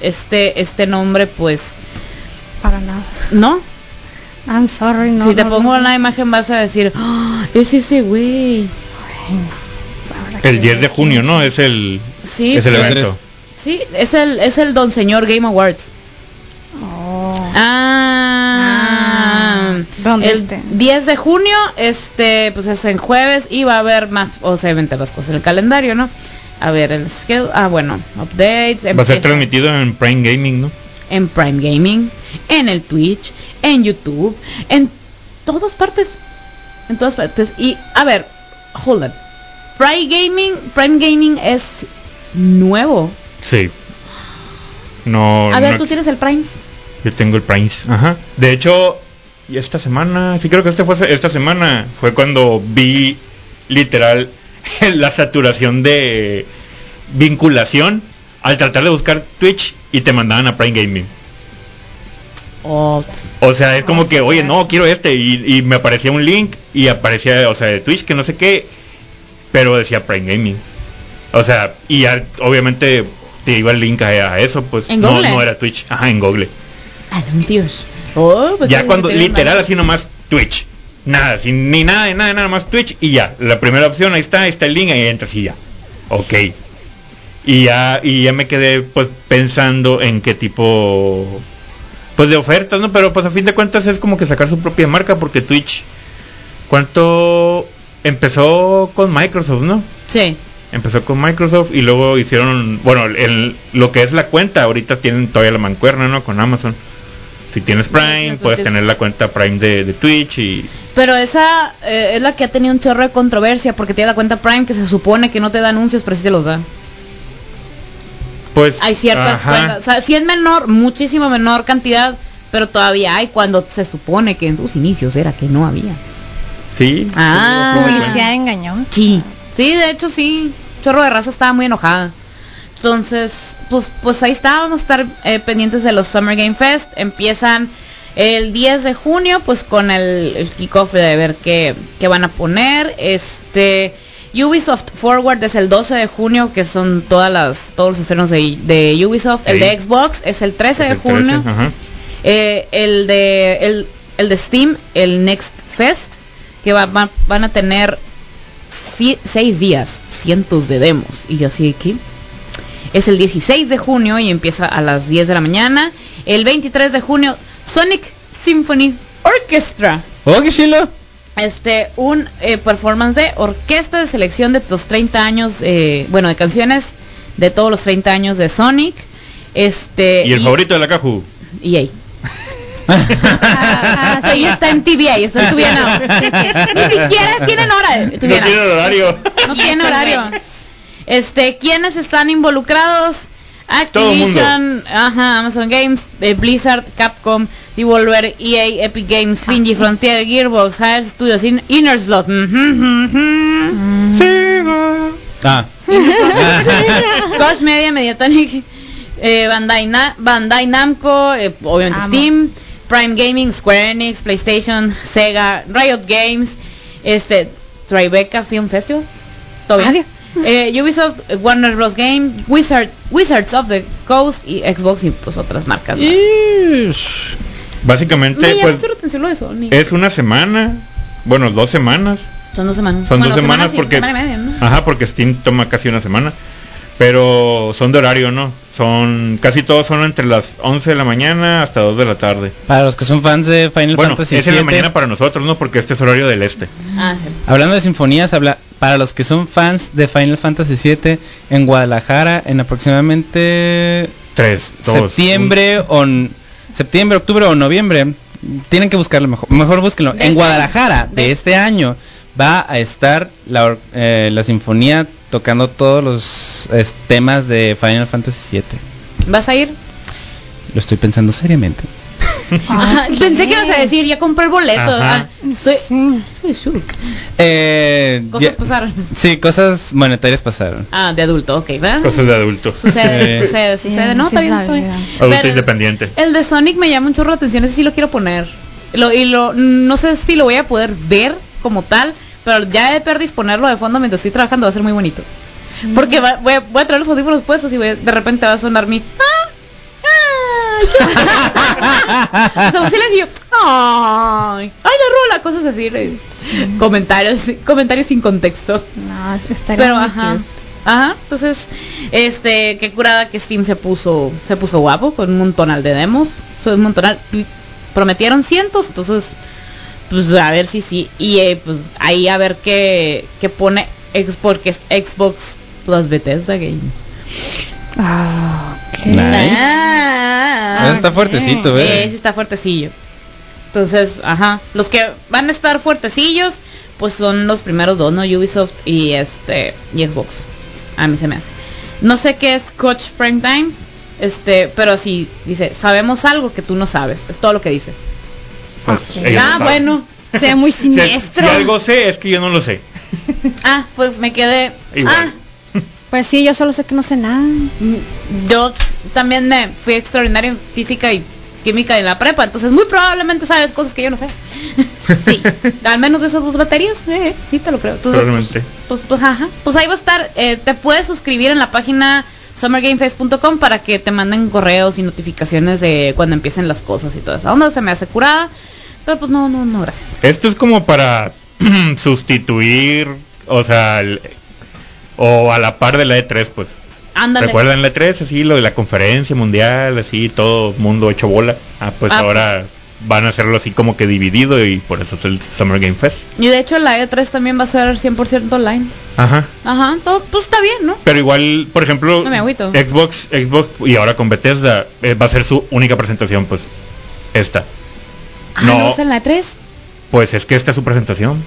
este, este nombre, pues, Para nada. ¿no? I'm sorry, no. si te no, pongo no. una imagen vas a decir, "Ah, es ese güey. El 10 de junio, ¿no? Es el, Sí, es el evento. sí, es el, es el Don Señor Game Awards. Oh. Ah, Ah, ¿dónde el este? 10 de junio, este, pues es en jueves y va a haber más, obviamente más cosas en el calendario, ¿no? A ver, el schedule, ah, bueno, updates, Va a ser transmitido en Prime Gaming, ¿no? en Prime Gaming, en el Twitch, en YouTube, en todas partes, en todas partes. Y a ver, hold on, Prime Gaming, Prime Gaming es nuevo. Sí. No, A ver, no tú tienes el Prime. Yo tengo el Prime. Ajá. De hecho, y esta semana, sí creo que este fue esta semana, fue cuando vi literal la saturación de vinculación al tratar de buscar Twitch y te mandaban a Prime Gaming. Oh, O sea, es como que, oye, no, quiero este. Y, y me aparecía un link y aparecía, o sea, de Twitch, que no sé qué, pero decía Prime Gaming. O sea, y ya, obviamente te iba el link a, a eso, pues ¿En no, Google? no era Twitch, ajá, en Google. ah, Dios. Oh, pues ya cuando, literal, así nomás Twitch. Nada, sin, ni nada, nada, nada más Twitch y ya. La primera opción, ahí está, ahí está el link, ahí entras y ya. Ok. Y ya, y ya me quedé pues pensando en qué tipo pues de ofertas, ¿no? Pero pues a fin de cuentas es como que sacar su propia marca porque Twitch ¿cuánto empezó con Microsoft, ¿no? Sí. Empezó con Microsoft y luego hicieron, bueno, el, lo que es la cuenta, ahorita tienen todavía la mancuerna, ¿no? Con Amazon. Si tienes Prime, pues, puedes es- tener la cuenta Prime de, de Twitch y... Pero esa eh, es la que ha tenido un chorro de controversia porque tiene la cuenta Prime que se supone que no te da anuncios, pero sí te los da. Pues... Hay ciertas ajá. cuentas, o sea, sí es menor, muchísimo menor cantidad, pero todavía hay cuando se supone que en sus inicios era que no había. Sí. Ah. sí, a fin de Publicidad engañosa. Sí. Sí, de hecho sí. Chorro de raza estaba muy enojada. Entonces, pues, pues ahí está, vamos a estar eh, pendientes de los Summer Game Fest. Empiezan el 10 de junio, pues con el, el kickoff de ver qué, qué van a poner. Este, Ubisoft Forward es el 12 de junio, que son todas las todos los estrenos de, de Ubisoft. El de Xbox es el 13 Es de el 13, junio. ajá. Eh, el de el, el de Steam, el Next Fest, que va- va- van a tener seis días, cientos de demos. Y yo así aquí. Es el 16 de junio y empieza a las 10 de la mañana. El 23 de junio, Sonic Symphony Orchestra. Oh, qué chilo. Este, un eh, performance de orquesta de selección de los 30 años, eh, bueno, de canciones de todos los 30 años de Sonic. Este, Y el favorito de la Caju. EA. Ah, ah, sí. está en TVA, está en TVA Now. Ni siquiera tienen hora. de- No TVA Now. tiene horario. No tiene horario. Este, ¿quiénes están involucrados? Activision, ajá, Amazon Games, eh, Blizzard, Capcom, Devolver, EA, Epic Games, Finji, Frontier, Gearbox, Higher Studios, In- Inner Slot, ujú, ujú. Ah. Koch Media, Mediatonic, eh, Bandai, Na- Bandai Namco, eh, obviamente Amo. Steam, Prime Gaming, Square Enix, PlayStation, Sega, Riot Games, este, Tribeca Film Festival, todo bien. Eh, Ubisoft, eh, Warner Bros. Game, Wizard, Wizards of the Coast y Xbox y pues otras marcas más. Básicamente, Me pues, es una semana. Bueno, dos semanas. Son dos semanas. Son Bueno, dos semanas porque. semana y media, ¿no? Ajá, porque Steam toma casi una semana. Pero son de horario, ¿no? Son. Casi todos son entre las 11 de la mañana hasta 2 de la tarde. Para los que son fans de Final Bueno, Fantasy es en la mañana para nosotros, ¿no? Porque este es horario del este. Ah, sí. hablando de sinfonías, habla para los que son fans de Final Fantasy VII en Guadalajara en aproximadamente Tres, dos. septiembre o septiembre, octubre o noviembre. Tienen que buscarlo mejor. Mejor búsquenlo. De En este Guadalajara año. de este año va a estar la, or- eh, la sinfonía tocando todos los es, temas de Final Fantasy VII. ¿Vas a ir? Lo estoy pensando seriamente. Ajá, Pensé que ibas a decir, ya compré el boleto. Ah, estoy-. Eh, Cosas ya- pasaron. Sí, cosas monetarias pasaron. Ah, de adulto, ok, ¿verdad? Cosas de adulto. Sucede, Sí. sucede, Sí, sucede. No, sí está es bien, está bien. Adulto Pero independiente. El de Sonic me llama un chorro la atención, ese sí lo quiero poner. Lo, y lo, no sé si lo voy a poder ver como tal, pero ya de per disponerlo de fondo mientras estoy trabajando va a ser muy bonito. Porque va- voy, a, voy a traer los audífonos puestos y voy a- de repente va a sonar mi... ¡Ah! ¡Ah! o sea, un silencio. ¡Ay! ¡Ay, la rola! Cosas así. eh, Comentarios, comentarios sin contexto. No, Pero ajá. cute. Ajá, entonces, este, qué curada que Steam se puso, se puso guapo con un montonal de demos, un montonal, prometieron cientos, entonces, pues a ver si sí, y eh, pues ahí a ver qué, qué pone Xbox, Xbox Plus Bethesda Games. Ah, ok. Nice. Ah, está fuertecito, Sí, ¿eh? sí está fuertecillo. Entonces, ajá, los que van a estar fuertecillos, pues son los primeros dos, ¿no? Ubisoft y este y Xbox. A mí se me hace. No sé qué es Coach Prime Time, este, pero sí dice, sabemos algo que tú no sabes. Es todo lo que dice. Pues, ah, bueno. Ve muy Si, si siniestro. algo sé, es que yo no lo sé. Ah, pues me quedé. Igual. Ah, Pues sí, yo solo sé que no sé nada. yo también me fui extraordinario en física y química en la prepa, entonces muy probablemente sabes cosas que yo no sé. sí, al menos de esas dos baterías, eh, sí te lo creo. Entonces, Probablemente. Pues, pues, ajá, pues ahí va a estar. eh, te puedes suscribir en la página summergamefest.com para que te manden correos y notificaciones de cuando empiecen las cosas y todo eso. Onda se me hace curada, pero pues no, no, no, gracias. Esto es como para sustituir, o sea, el- o a la par de la E3, pues. Ándale. ¿Recuerdan la E3? Así, lo de la conferencia mundial, así, todo mundo hecho bola. Ah, pues Ah, ahora van a hacerlo así como que dividido y por eso es el Summer Game Fest. Y de hecho la E3 también va a ser 100% online. Ajá. Ajá, todo, pues está bien, ¿no? Pero igual, por ejemplo, No me agüito. Xbox, Xbox y ahora con Bethesda eh, va a ser su única presentación, pues. Esta. Ah, No. ¿no es en la E3? Pues es que esta es su presentación.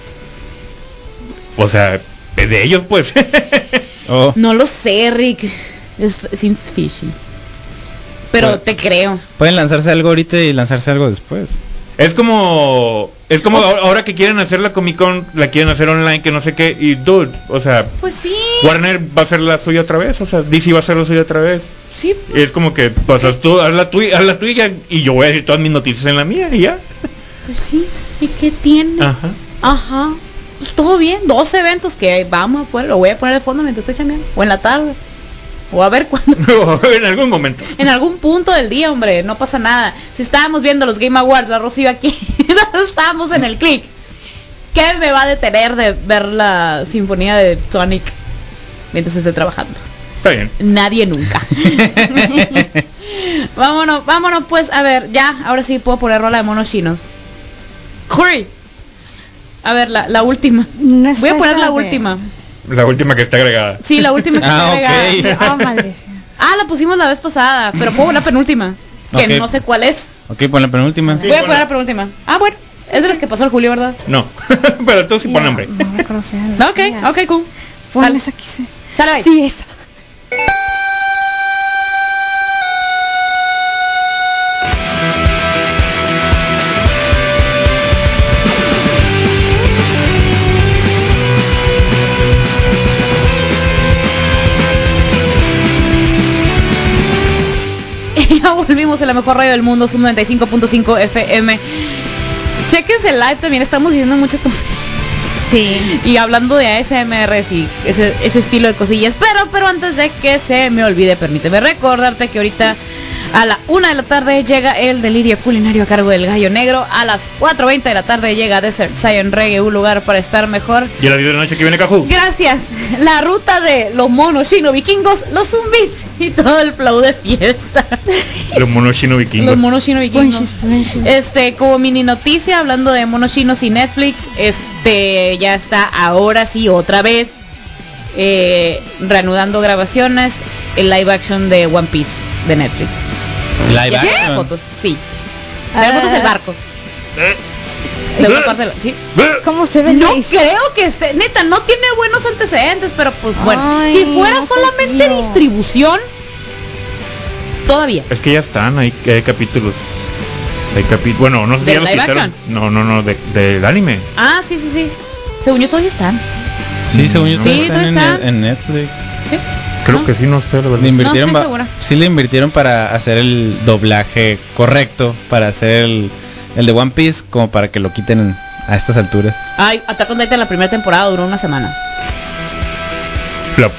O sea, es de ellos, pues. Oh. No lo sé, Rick. Es seems fishy. Pero Bueno. te creo. Pueden lanzarse algo ahorita y lanzarse algo después. Es como es como ahora ahora que quieren hacer la Comic Con, la quieren hacer online, que no sé qué, y dude, o sea, Pues sí. Warner va a hacer la suya otra vez, o sea, DC va a hacer la suya otra vez. Sí. Y es como que, pues haz tú, haz la tuya, haz la tuya y yo voy a decir todas mis noticias en la mía y ya. Pues sí. ¿Y qué tiene? Ajá. Ajá. pues todo bien, dos eventos que vamos a poner, lo voy a poner de fondo mientras estoy chambeando, o en la tarde, o a ver cuándo. en algún momento. En algún punto del día, hombre, no pasa nada. Si estábamos viendo los Game Awards, la Rocío aquí, estábamos en el click. ¿Qué me va a detener de ver la sinfonía de Sonic mientras esté trabajando? Está bien. Nadie nunca. vámonos, vámonos pues, a ver, ya, ahora sí puedo poner rola de monos chinos. Hurry. A ver, la, la última. No Voy a poner la última. La última que está agregada. Sí, la última que Ah, está agregada. ok. Oh. Ah, la pusimos la vez pasada, pero pongo la penúltima. Que no sé cuál es. Ok, pon la penúltima. Voy a poner la penúltima. Ah, bueno. Es de las que pasó el Julio, ¿verdad? No. Pero tú sí pon nombre. No reconoce a No, las ok, ok, cool. Sale. esa que se- Sale. Sí, esa. ya volvimos en la mejor radio del mundo, Sub 95.5 FM. Chequense el live también, estamos diciendo muchas. Sí. Y hablando de ASMR y ese, ese estilo de cosillas. Pero, pero antes de que se me olvide, permíteme recordarte que ahorita a la una de la tarde llega el delirio culinario a cargo del gallo negro. A las 4.20 de la tarde llega Desert Zion Reggae, un lugar para estar mejor. Y a las 10 de la noche que viene Cajú. Gracias. La ruta de los monos chino vikingos, los zumbis y todo el flow de fiesta. Los monos chino vikingos. Los monos chino vikingos. Este, como mini noticia, hablando de monos chinos y Netflix, este, ya está ahora sí otra vez eh, reanudando grabaciones el live action de One Piece de Netflix. Live action. fotos, sí. Hay fotos del barco. Sí. ¿Cómo se ve No creo que esté, neta, no tiene buenos antecedentes, pero pues bueno, Ay, si fuera no solamente confío. distribución, todavía. Es que ya están, hay, hay capítulos. Hay capi bueno, no sé si ¿Del ya los quitaron. No, no, no, de, del anime. Ah, sí, sí, sí. Según yo todavía están. Sí, según yo Sí, están en, todavía está. en Netflix. ¿Sí? Creo ¿No? que sí, no sé, la verdad. Le invirtieron, estoy segura. sí le invirtieron para hacer el doblaje correcto, para hacer el, el de One Piece, como para que lo quiten a estas alturas. Ay, Attack on Titan la primera temporada duró una semana. Flop.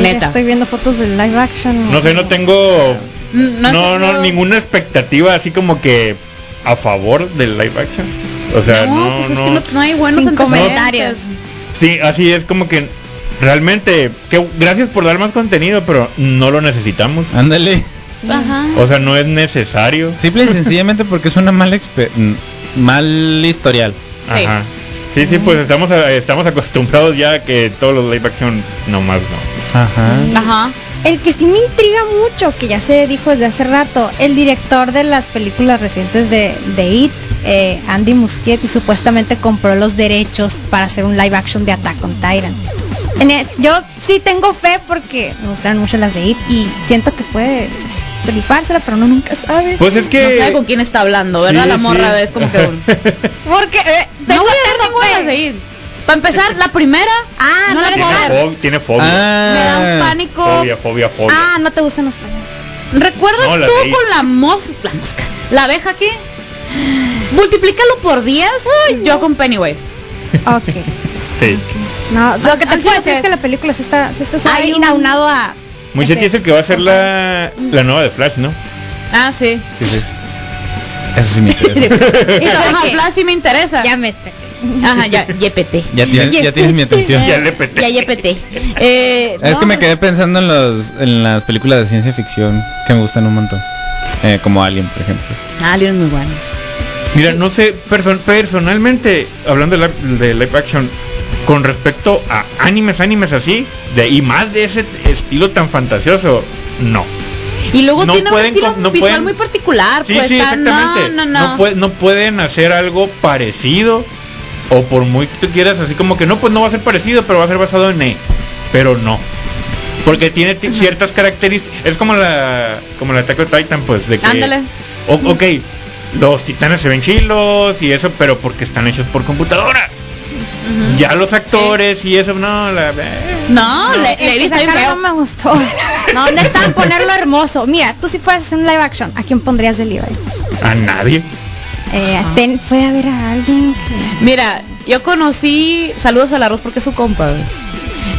Neta. Estoy viendo fotos del live action. no sé, no tengo. Mm, No, no, ninguna expectativa así como que a favor del live action. O sea, no, No, pues es no. que no, no hay buenos comentarios. Sí, así es como que realmente, que gracias por dar más contenido, pero no lo necesitamos. Ándale. Ajá. O sea, no es necesario. Simple y sencillamente porque es una mala mal historial. Sí. Ajá. Sí, sí, pues estamos a- estamos acostumbrados ya a que todos los live action nomás no. Ajá. Ajá. El que sí me intriga mucho, que ya se dijo desde hace rato, el director de las películas recientes de, de It, eh, Andy Muschietti, supuestamente compró los derechos para hacer un live action de Attack on Titan. En el- yo sí tengo fe porque me gustaron mucho las de It y siento que puede flipársela, pero uno nunca sabe. Pues es que No sabe con quién está hablando, ¿verdad? Sí, la morra sí. es como que un... Porque eh, No voy a de ir. Para empezar, la primera Ah, no ver. tiene, fo- tiene fobia. Me da un Ah, pánico. Fobia, fobia, fobia. Ah, no te gustan los payasos. ¿Recuerdas No, tú con la mosca, la mosca, la abeja aquí? Multiplícalo por 10. Yo con Pennywise. Ok. Sí. No, lo que te Así puedo es decir es que- la película sí está, sí está ahí un- inaunado a... Mucha ese- dice que va a ser la, la nueva de Flash, ¿no? Ah, sí. Sí, sí. Eso sí me interesa. Y Flash sí me interesa. Ya me está. Ajá, ya, YPT. Ya tienes, ya tienes mi atención. Ya peté. Ya YPT. Eh, Es no, que me quedé pensando en los en las películas de ciencia ficción que me gustan un montón. Eh, como Alien, por ejemplo. Ah, Alien es muy bueno. Mira, no sé, person- personalmente, hablando de, li- de live action, con respecto a animes, animes así, de, y más de ese estilo tan fantasioso, no. Y luego No tiene pueden un estilo no visual pueden- muy particular. Sí, pues sí, exactamente. No, no, no. pue- no pueden hacer algo parecido, o por muy que tú quieras, así como que no, pues no va a ser parecido, pero va a ser basado en E. Pero no. Porque tiene ti- ciertas características. Es como la como la Attack Titan, pues, de que. Ándale. O- ok, los titanes se ven chilos y eso, pero porque están hechos por computadora. Ya los actores y eso, no, la. eh, No, le, le sacaron feo. no me gustó. No, necesitan ponerlo hermoso. Mira, tú si fueras a hacer un live action, ¿a quién pondrías de Levi? A nadie. Eh, ten- puede haber a alguien que... Mira, yo conocí, saludos al arroz porque es su compa.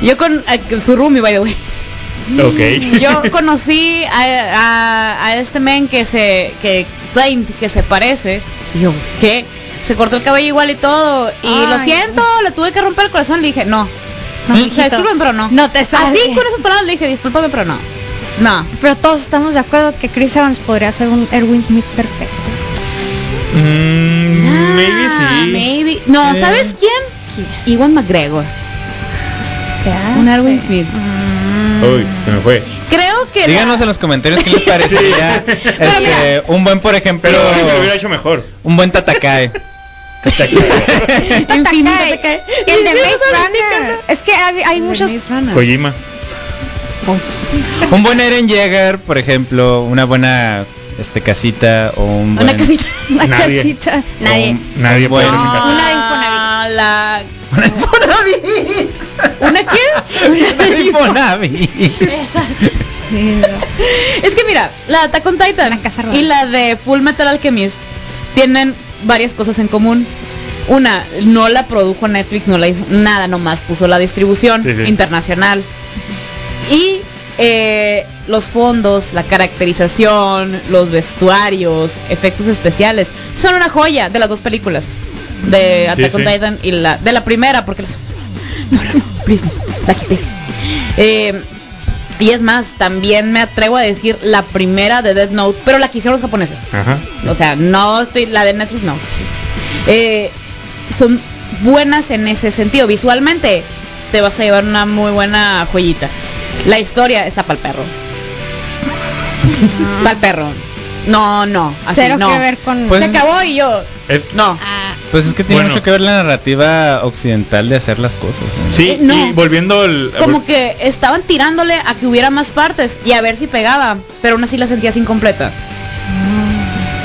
Yo con a- su roomie, by the way. Ok. Yo conocí a, a- a este men que se que Saint, que se parece. Yo, ¿qué? Se cortó el cabello igual y todo. Y lo siento, le tuve que romper el corazón. Le dije, no. No, O mijito. sea, disculpen, pero no. No te Así salve. con esas palabras le dije, discúlpame, pero no. No. Pero todos estamos de acuerdo que Chris Evans podría ser un Erwin Smith perfecto. Mm, maybe Ah, sí. maybe. No, Sí. ¿sabes quién? Iwan McGregor. Un Erwin Smith. Mm. Uy, se me fue. Creo que. la- Díganos en los comentarios qué les parecería este, un buen, por ejemplo, Pero lo hubiera hecho mejor. un buen Tatakae. Cae. El de Maze es Runner. Es que hay, muchos. Kojima. Un buen Eren Jäger, por ejemplo, una buena este casita o un buen Una casita. Una Nadie. casita. Nadie. Puede casa. Una Infonavit. La... Infonavit. ¿Una qué? Una Infonavit. Sí, no. Es que mira, la Attack on Titan La casa rural. y la de Full Metal Alchemist tienen varias cosas en común. Una, no la produjo Netflix, no la hizo nada, nomás puso la distribución Sí, sí. internacional. Y eh, los fondos, la caracterización, los vestuarios, efectos especiales, son una joya de las dos películas. De Sí, Attack on. Titan y la de la primera, porque las... No, no, please, no, la quité. Eh, y es más, también me atrevo a decir la primera de Dead Note, pero la que hicieron los japoneses. Ajá. O sea, no estoy, la de Netflix no. Eh, son buenas en ese sentido. Visualmente te vas a llevar una muy buena joyita. La historia está para el perro. Para el perro. No, no. Así, Cero no. que ver con. Pues- Se acabó y yo. Es- No. Ah, Pues es que tiene Bueno. mucho que ver la narrativa occidental de hacer las cosas. ¿eh? Sí, Eh, no. y volviendo al... Como que estaban tirándole a que hubiera más partes y a ver si pegaba, pero aún así la sentías incompleta.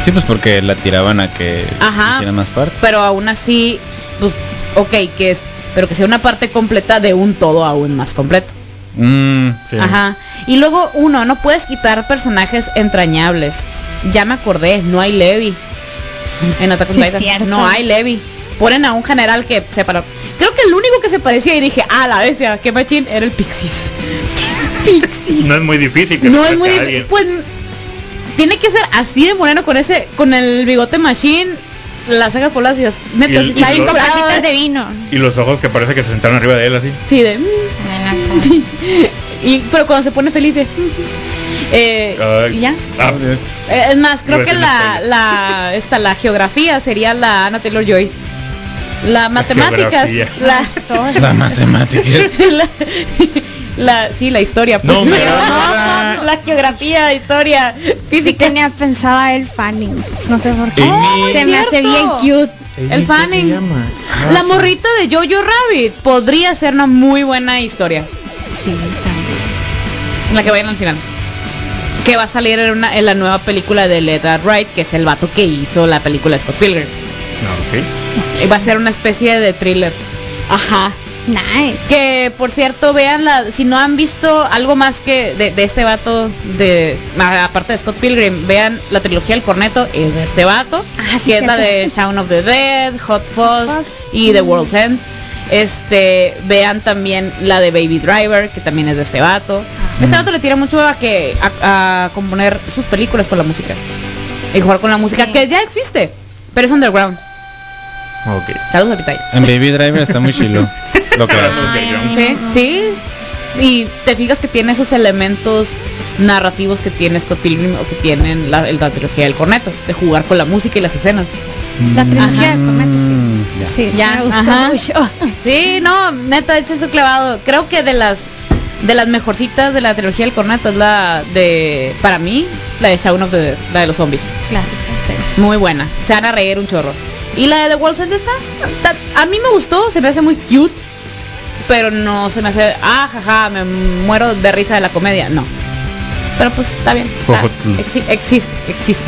Sí, pues porque la tiraban a que Ajá. hiciera más parte. Pero aún así, pues, ok, que es, pero que sea una parte completa de un todo aún más completo. Mm, Sí. Ajá. Y luego, uno, no puedes quitar personajes entrañables. Ya me acordé, no hay Levi. En Attack on Sí, Titan. No hay Levi. Ponen a un general que se paró. Creo que el único que se parecía y dije, ah, la bestia, qué machín, era el Pixies. No es muy difícil que No es muy difícil. Pues tiene que ser así de moreno con ese, con el bigote machine, las cejas poladas y las neta, Y el- está y bien lo- con comprado. tacitas de vino. Y los ojos que parece que se sentaron arriba de él así. Sí, de. mm. y, pero cuando se pone feliz de. Eh, Ay. y ya. Ah, Eh, Es más, creo que la, la, esta, la geografía sería la Anna Taylor Joy. La matemáticas. La, La matemática. la, la- sí, la historia. pues. No, me- la geografía, historia, Sí física. tenía pensada el fanning. No sé por qué. Amy. Se me hace bien cute. El fanning. La morrita de Jojo Rabbit podría ser una muy buena historia. Sí, también. La que vayan al final. Que va a salir en, una, en la nueva película de Let That Right, que es el vato que hizo la película de Scott Pilgrim. No, ok. Y va a ser una especie de thriller. Ajá. Nice. Que por cierto, vean la, si no han visto algo más que de, de este vato, de aparte de Scott Pilgrim, vean la trilogía El Corneto, es de este vato, Ah, sí, que es la de Shaun of the Dead, Hot Fuzz Fuzz. y The World's End. Este, vean también la de Baby Driver, que también es de este vato. Este vato le tira mucho a que a, a componer sus películas con la música. Y jugar con la música Sí. que ya existe, pero es underground. Ok. Saludos a Pitay. En Baby Driver está muy chilo. Lo que hace. Sí, no. sí. Y te fijas que tiene esos elementos narrativos que tiene Scott Pilgrim o que tienen la, la trilogía del corneto, de jugar con la música y las escenas. La trilogía Ajá. del corneto, sí. Mm, ya. Sí, sí Ya, me gustó mucho. Sí, no, neta, echen su clavado. Creo que de las de las mejorcitas de la trilogía del corneto es la de, para mí, la de Shaun of the Dead, la de los zombies. Clásica, sí. Muy buena. Se van a reír un chorro. Y la de The End está, está- a mí me gustó, se me hace muy cute, pero no se me hace, ah, jaja, me muero de risa de la comedia. No. Pero pues está bien. está- Jojotl. exi- existe, existe.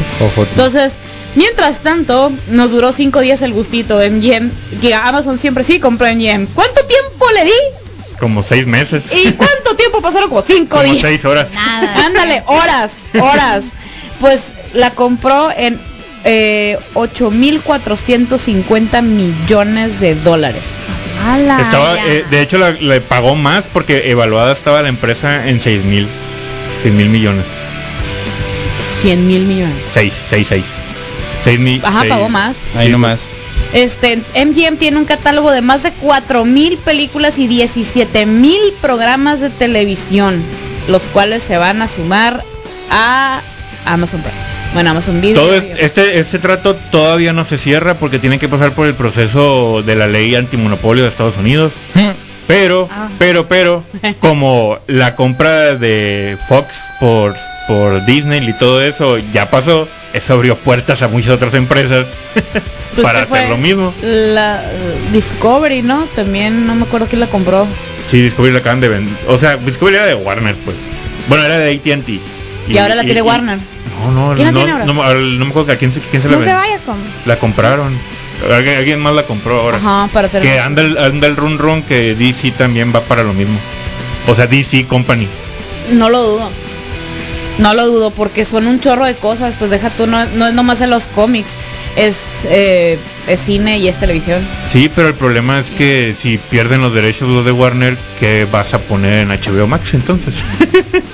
Entonces, mientras tanto, nos duró cinco días el gustito en Yen. Que Amazon siempre sí compró en Yen. ¿Cuánto tiempo le di? Como seis meses. ¿Y cuánto tiempo pasaron? Como cinco Como días. seis horas. Nada. Ándale, horas, horas. Pues la compró en eh, 8.450 millones de dólares. Ala, Estaba, eh, de hecho, la- le pagó más porque evaluada estaba la empresa en 6 mil. 6 mil millones. 100 mil millones. 6, 6, 6. 6 mil. Ajá, seis. pagó más. Ahí nomás. Este, MGM tiene un catálogo de más de 4.000 películas y 17.000 programas de televisión, los cuales se van a sumar a Amazon Prime. Bueno, Amazon Video. Todo es- este, este trato todavía no se cierra porque tiene que pasar por el proceso de la ley antimonopolio de Estados Unidos. Pero, Ah. pero, pero, como la compra de Fox por, por Disney y todo eso ya pasó, eso abrió puertas a muchas otras empresas Pues, para hacer lo mismo. La uh, Discovery, ¿no? También no me acuerdo quién la compró. Sí, Discovery la acaban de vender. O sea, Discovery era de Warner, pues. Bueno, era de AT&T. Y ahora la tiene Warner. No, no, ¿Quién la no, tiene ahora? no, no, no me acuerdo a quién se, quién se la No se vaya con. La compraron. Alguien, alguien más la compró ahora. Ajá, para tener. Que anda el, anda el run run que DC también va para lo mismo. O sea, DC Company. No lo dudo. No lo dudo porque son un chorro de cosas. Pues deja tú, no, no es nomás en los cómics. Es, eh, es cine y es televisión. Sí, pero el problema es que si pierden los derechos los de Warner, ¿qué vas a poner en HBO Max entonces?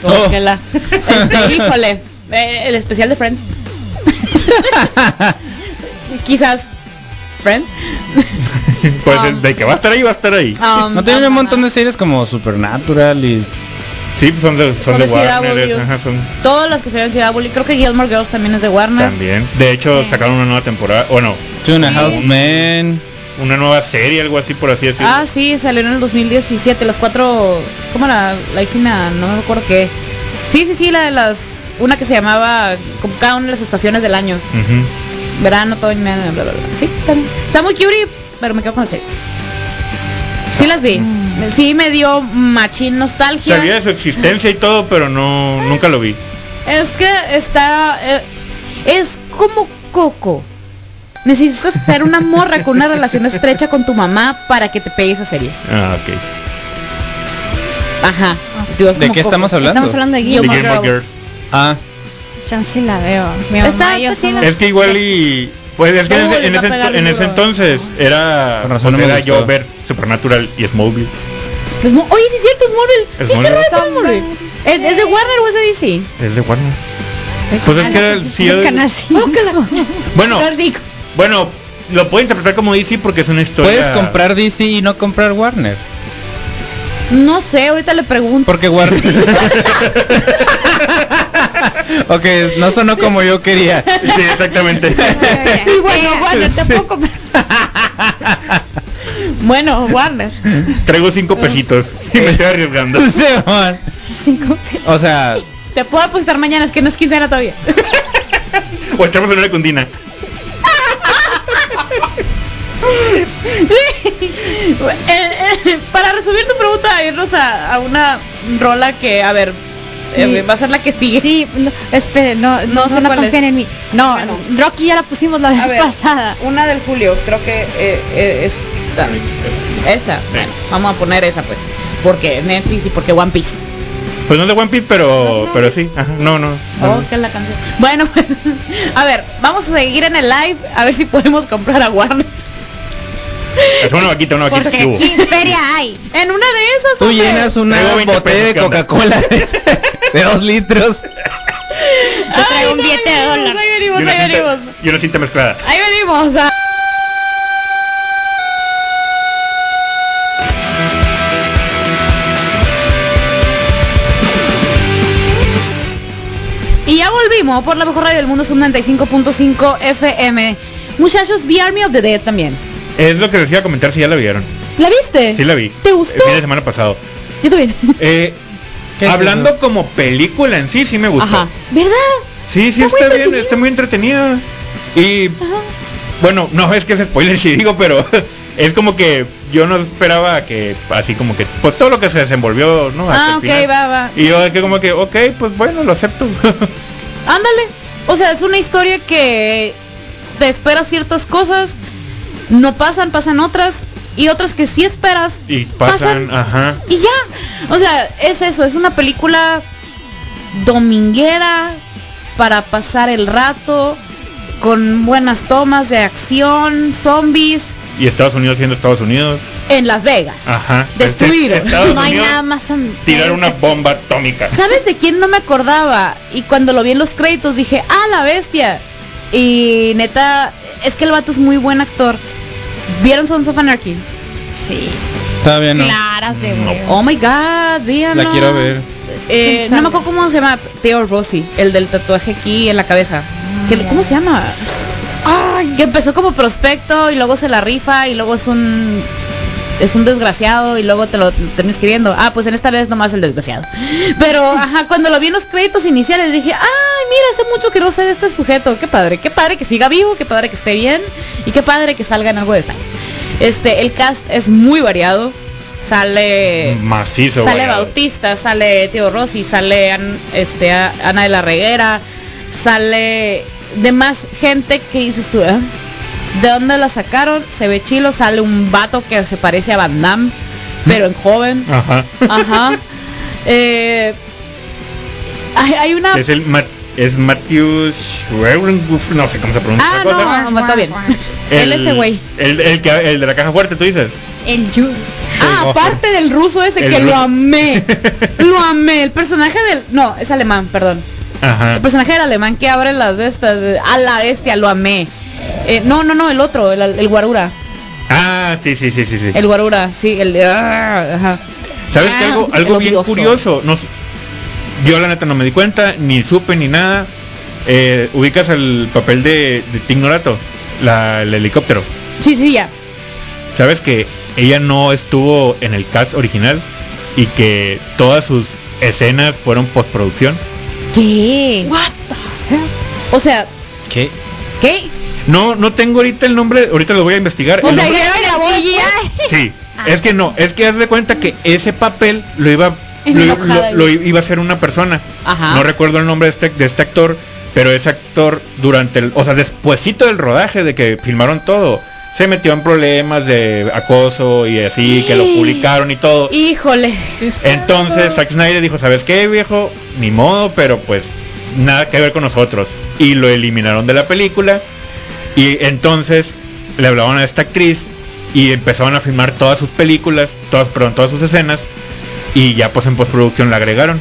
Oh. Este, híjole, eh, el especial de Friends. Quizás Friends. pues de que va a estar ahí, va a estar ahí. Um, No tienen ajá. un montón de series como Supernatural y Sí, pues son de, son Son de de Warner. CW. ajá, son Todas las que se ven en Ciudad Bully. Creo que Gilmore Girls también es de Warner. también. De hecho, Sí. sacaron una nueva temporada. Bueno, Two and a. Half Men. una nueva serie, algo así por así decirlo. Ah, sí, salió en el 2017. Las cuatro. ¿Cómo era? La hijina, no me acuerdo qué. Sí, sí, sí, la de las. Una que se llamaba. Como cada una de las estaciones del año. Ujú. Verano, otoño, bla, bla, bla. Sí, está bien. Está muy cutie, pero me quedo con la serie. Sí las vi. Sí me dio machín nostalgia. Sabía de su existencia y todo, pero no nunca lo vi. Es que está... eh, es como Coco. Necesitas ser una morra con una relación estrecha con tu mamá para que te pegue esa serie. Ah, ok. Ajá. Dios, ¿De qué Coco. estamos hablando? Estamos hablando de Gilmore Girls. Ah, Chance la veo. Mi Está- mamá yo está somos- Es que igual y... Pues es que en, en ese, en ese entonces era... Razón pues no era yo ver Supernatural y Smallville. Pues, Oye, sí es cierto, es Marvel. Es ¿Y qué Marvel. raro es? ¿Es, de Warner o es de DC? Es de Warner. Pues es que era el- canal sí. Bueno, bueno, lo puedo interpretar como DC porque es una historia... puedes comprar DC y no comprar Warner. No sé, ahorita le pregunto. Porque Warner. ok, no sonó como yo quería. Sí, exactamente. Sí, bueno, Warner, tampoco. bueno, Warner. Traigo cinco pesitos y me estoy arriesgando. Sí. Cinco pesos. o sea, Te puedo apostar mañana, es que no es quincena todavía. O echamos en una cundina. Eh, eh, para resumir tu pregunta, irnos a, a una rola que, a ver, eh, Sí. va a ser la que sigue. Sí, no, espere, no, No no, no, confíen es. en mí. No, Bueno. Rocky ya la pusimos la A vez ver, pasada. Una del Julio, creo que eh, eh, esta. Esta, bueno, vamos a poner esa pues. Porque Netflix y porque One Piece. Pues no es de One Piece, pero, No, no. pero sí. Ajá, no, no. no. Oh, que la canción. Bueno, pues, a ver, vamos a seguir en el live a ver si podemos comprar a Warner. Es una vaquita, una vaquita. Porque aquí feria hay. En una de esas. tú hombre. llenas una Traigo 20 botella de. Coca-Cola de, de dos litros. Yo traigo un no, billete de ahí venimos, dólar. Ahí Y venimos, una, ahí venimos. cinta, y una cinta mezclada. Ahí venimos. ah. Y ya volvimos por la mejor radio del mundo, Sub 95.5 FM. Muchachos, vi Army of the Dead también. Es lo que les iba a comentar si ya la vieron. ¿La viste? Sí la vi. ¿Te gustó? El fin de semana pasado. Yo también. Eh, ¿Qué es hablando como película en sí, sí me gustó. Ajá. ¿Verdad? Sí, sí Está bien, está muy entretenida. Y Ajá. bueno, no es que es spoiler si digo, pero es como que yo no esperaba que así como que pues todo lo que se desenvolvió, ¿no? Hasta Ah, ok, final. va, va. Y yo que como que, ok, pues bueno, lo acepto. Ándale. O sea, es una historia que te esperas ciertas cosas, no pasan, pasan otras, y otras que sí esperas, y pasan, ajá. y ya. O sea, es eso, es una película dominguera para pasar el rato. con buenas tomas de acción, zombies, Y Estados Unidos siendo Estados Unidos. en Las Vegas. Ajá. Destruir. Este- No hay nada más. Tirar una bomba atómica. ¿Sabes de quién no me acordaba? Y cuando lo vi en los créditos dije, ¡ah, la bestia! Y neta, es que el vato es muy buen actor. ¿Vieron Sons of Anarchy? Sí. Todavía no. Claras de No. huevo. Oh my god, díganlo. La quiero ver. Eh, ¿Quién no me acuerdo cómo se llama. Theo Rossi, el del tatuaje aquí en la cabeza. ¿Qué- ¿Cómo se llama? Ay, Que empezó como prospecto y luego se la rifa y luego es un es un desgraciado y luego te lo terminas escribiendo. Ah, pues en esta vez nomás el desgraciado. Pero, ajá, cuando lo vi en los créditos iniciales dije, ay, mira, hace mucho que no sé de este sujeto. Qué padre, qué padre que siga vivo, qué padre que esté bien y qué padre que salga en algo de esta. Este, el cast es muy variado. Sale Macizo. sale variado. Bautista, sale Tío Rossi, sale An- este, a- Ana de la Reguera, sale de más gente que dices tú, ¿eh? ¿De dónde la sacaron? Se ve chilo, sale un vato que se parece a Van Damme, pero en joven. Ajá. Ajá. Eh, hay, hay una... Es el es Matthew Schwerenguff, no sé cómo se pronuncia. Ah, cosa. no, no, está bien. Él ese güey. El, el, que- el de la caja fuerte, tú dices. el Jules. Ah, aparte del ruso ese El que lo amé. Lo amé. El personaje del... No, es alemán, perdón. Ajá. El personaje del alemán que abre las de estas, a la bestia, lo amé. Eh, no, no, no, el otro, el, el guarura. Ah, sí, sí, sí, sí. sí. El guarura, sí, el ah, ajá. ¿Sabes Ah, qué? Algo, el algo bien curioso. No, sé- yo la neta no me di cuenta, ni supe ni nada. Eh, ubicas el papel de, de Tignorato, la, el helicóptero. Sí, sí, ya. ¿Sabes que ella no estuvo en el cast original y que todas sus escenas fueron postproducción? ¿Qué? O sea, ¿Qué? ¿qué? No, no tengo ahorita el nombre, ahorita lo voy a investigar. O El sea, nombre- ya grabó después. Sí, es que no, es que haz de cuenta que ese papel lo iba lo, iba a hacer una persona. Ajá. No recuerdo el nombre de este, de este actor, pero ese actor durante el, o sea, despuesito del rodaje de que filmaron todo, se metió en problemas de acoso y así, que lo publicaron y todo. Híjole. Entonces Zack Snyder dijo, ¿sabes qué, viejo? Ni modo, pero pues nada que ver con nosotros. Y lo eliminaron de la película. Y entonces le hablaban a esta actriz y empezaron a filmar todas sus películas, todas, perdón, todas sus escenas. Y ya pues en postproducción la agregaron.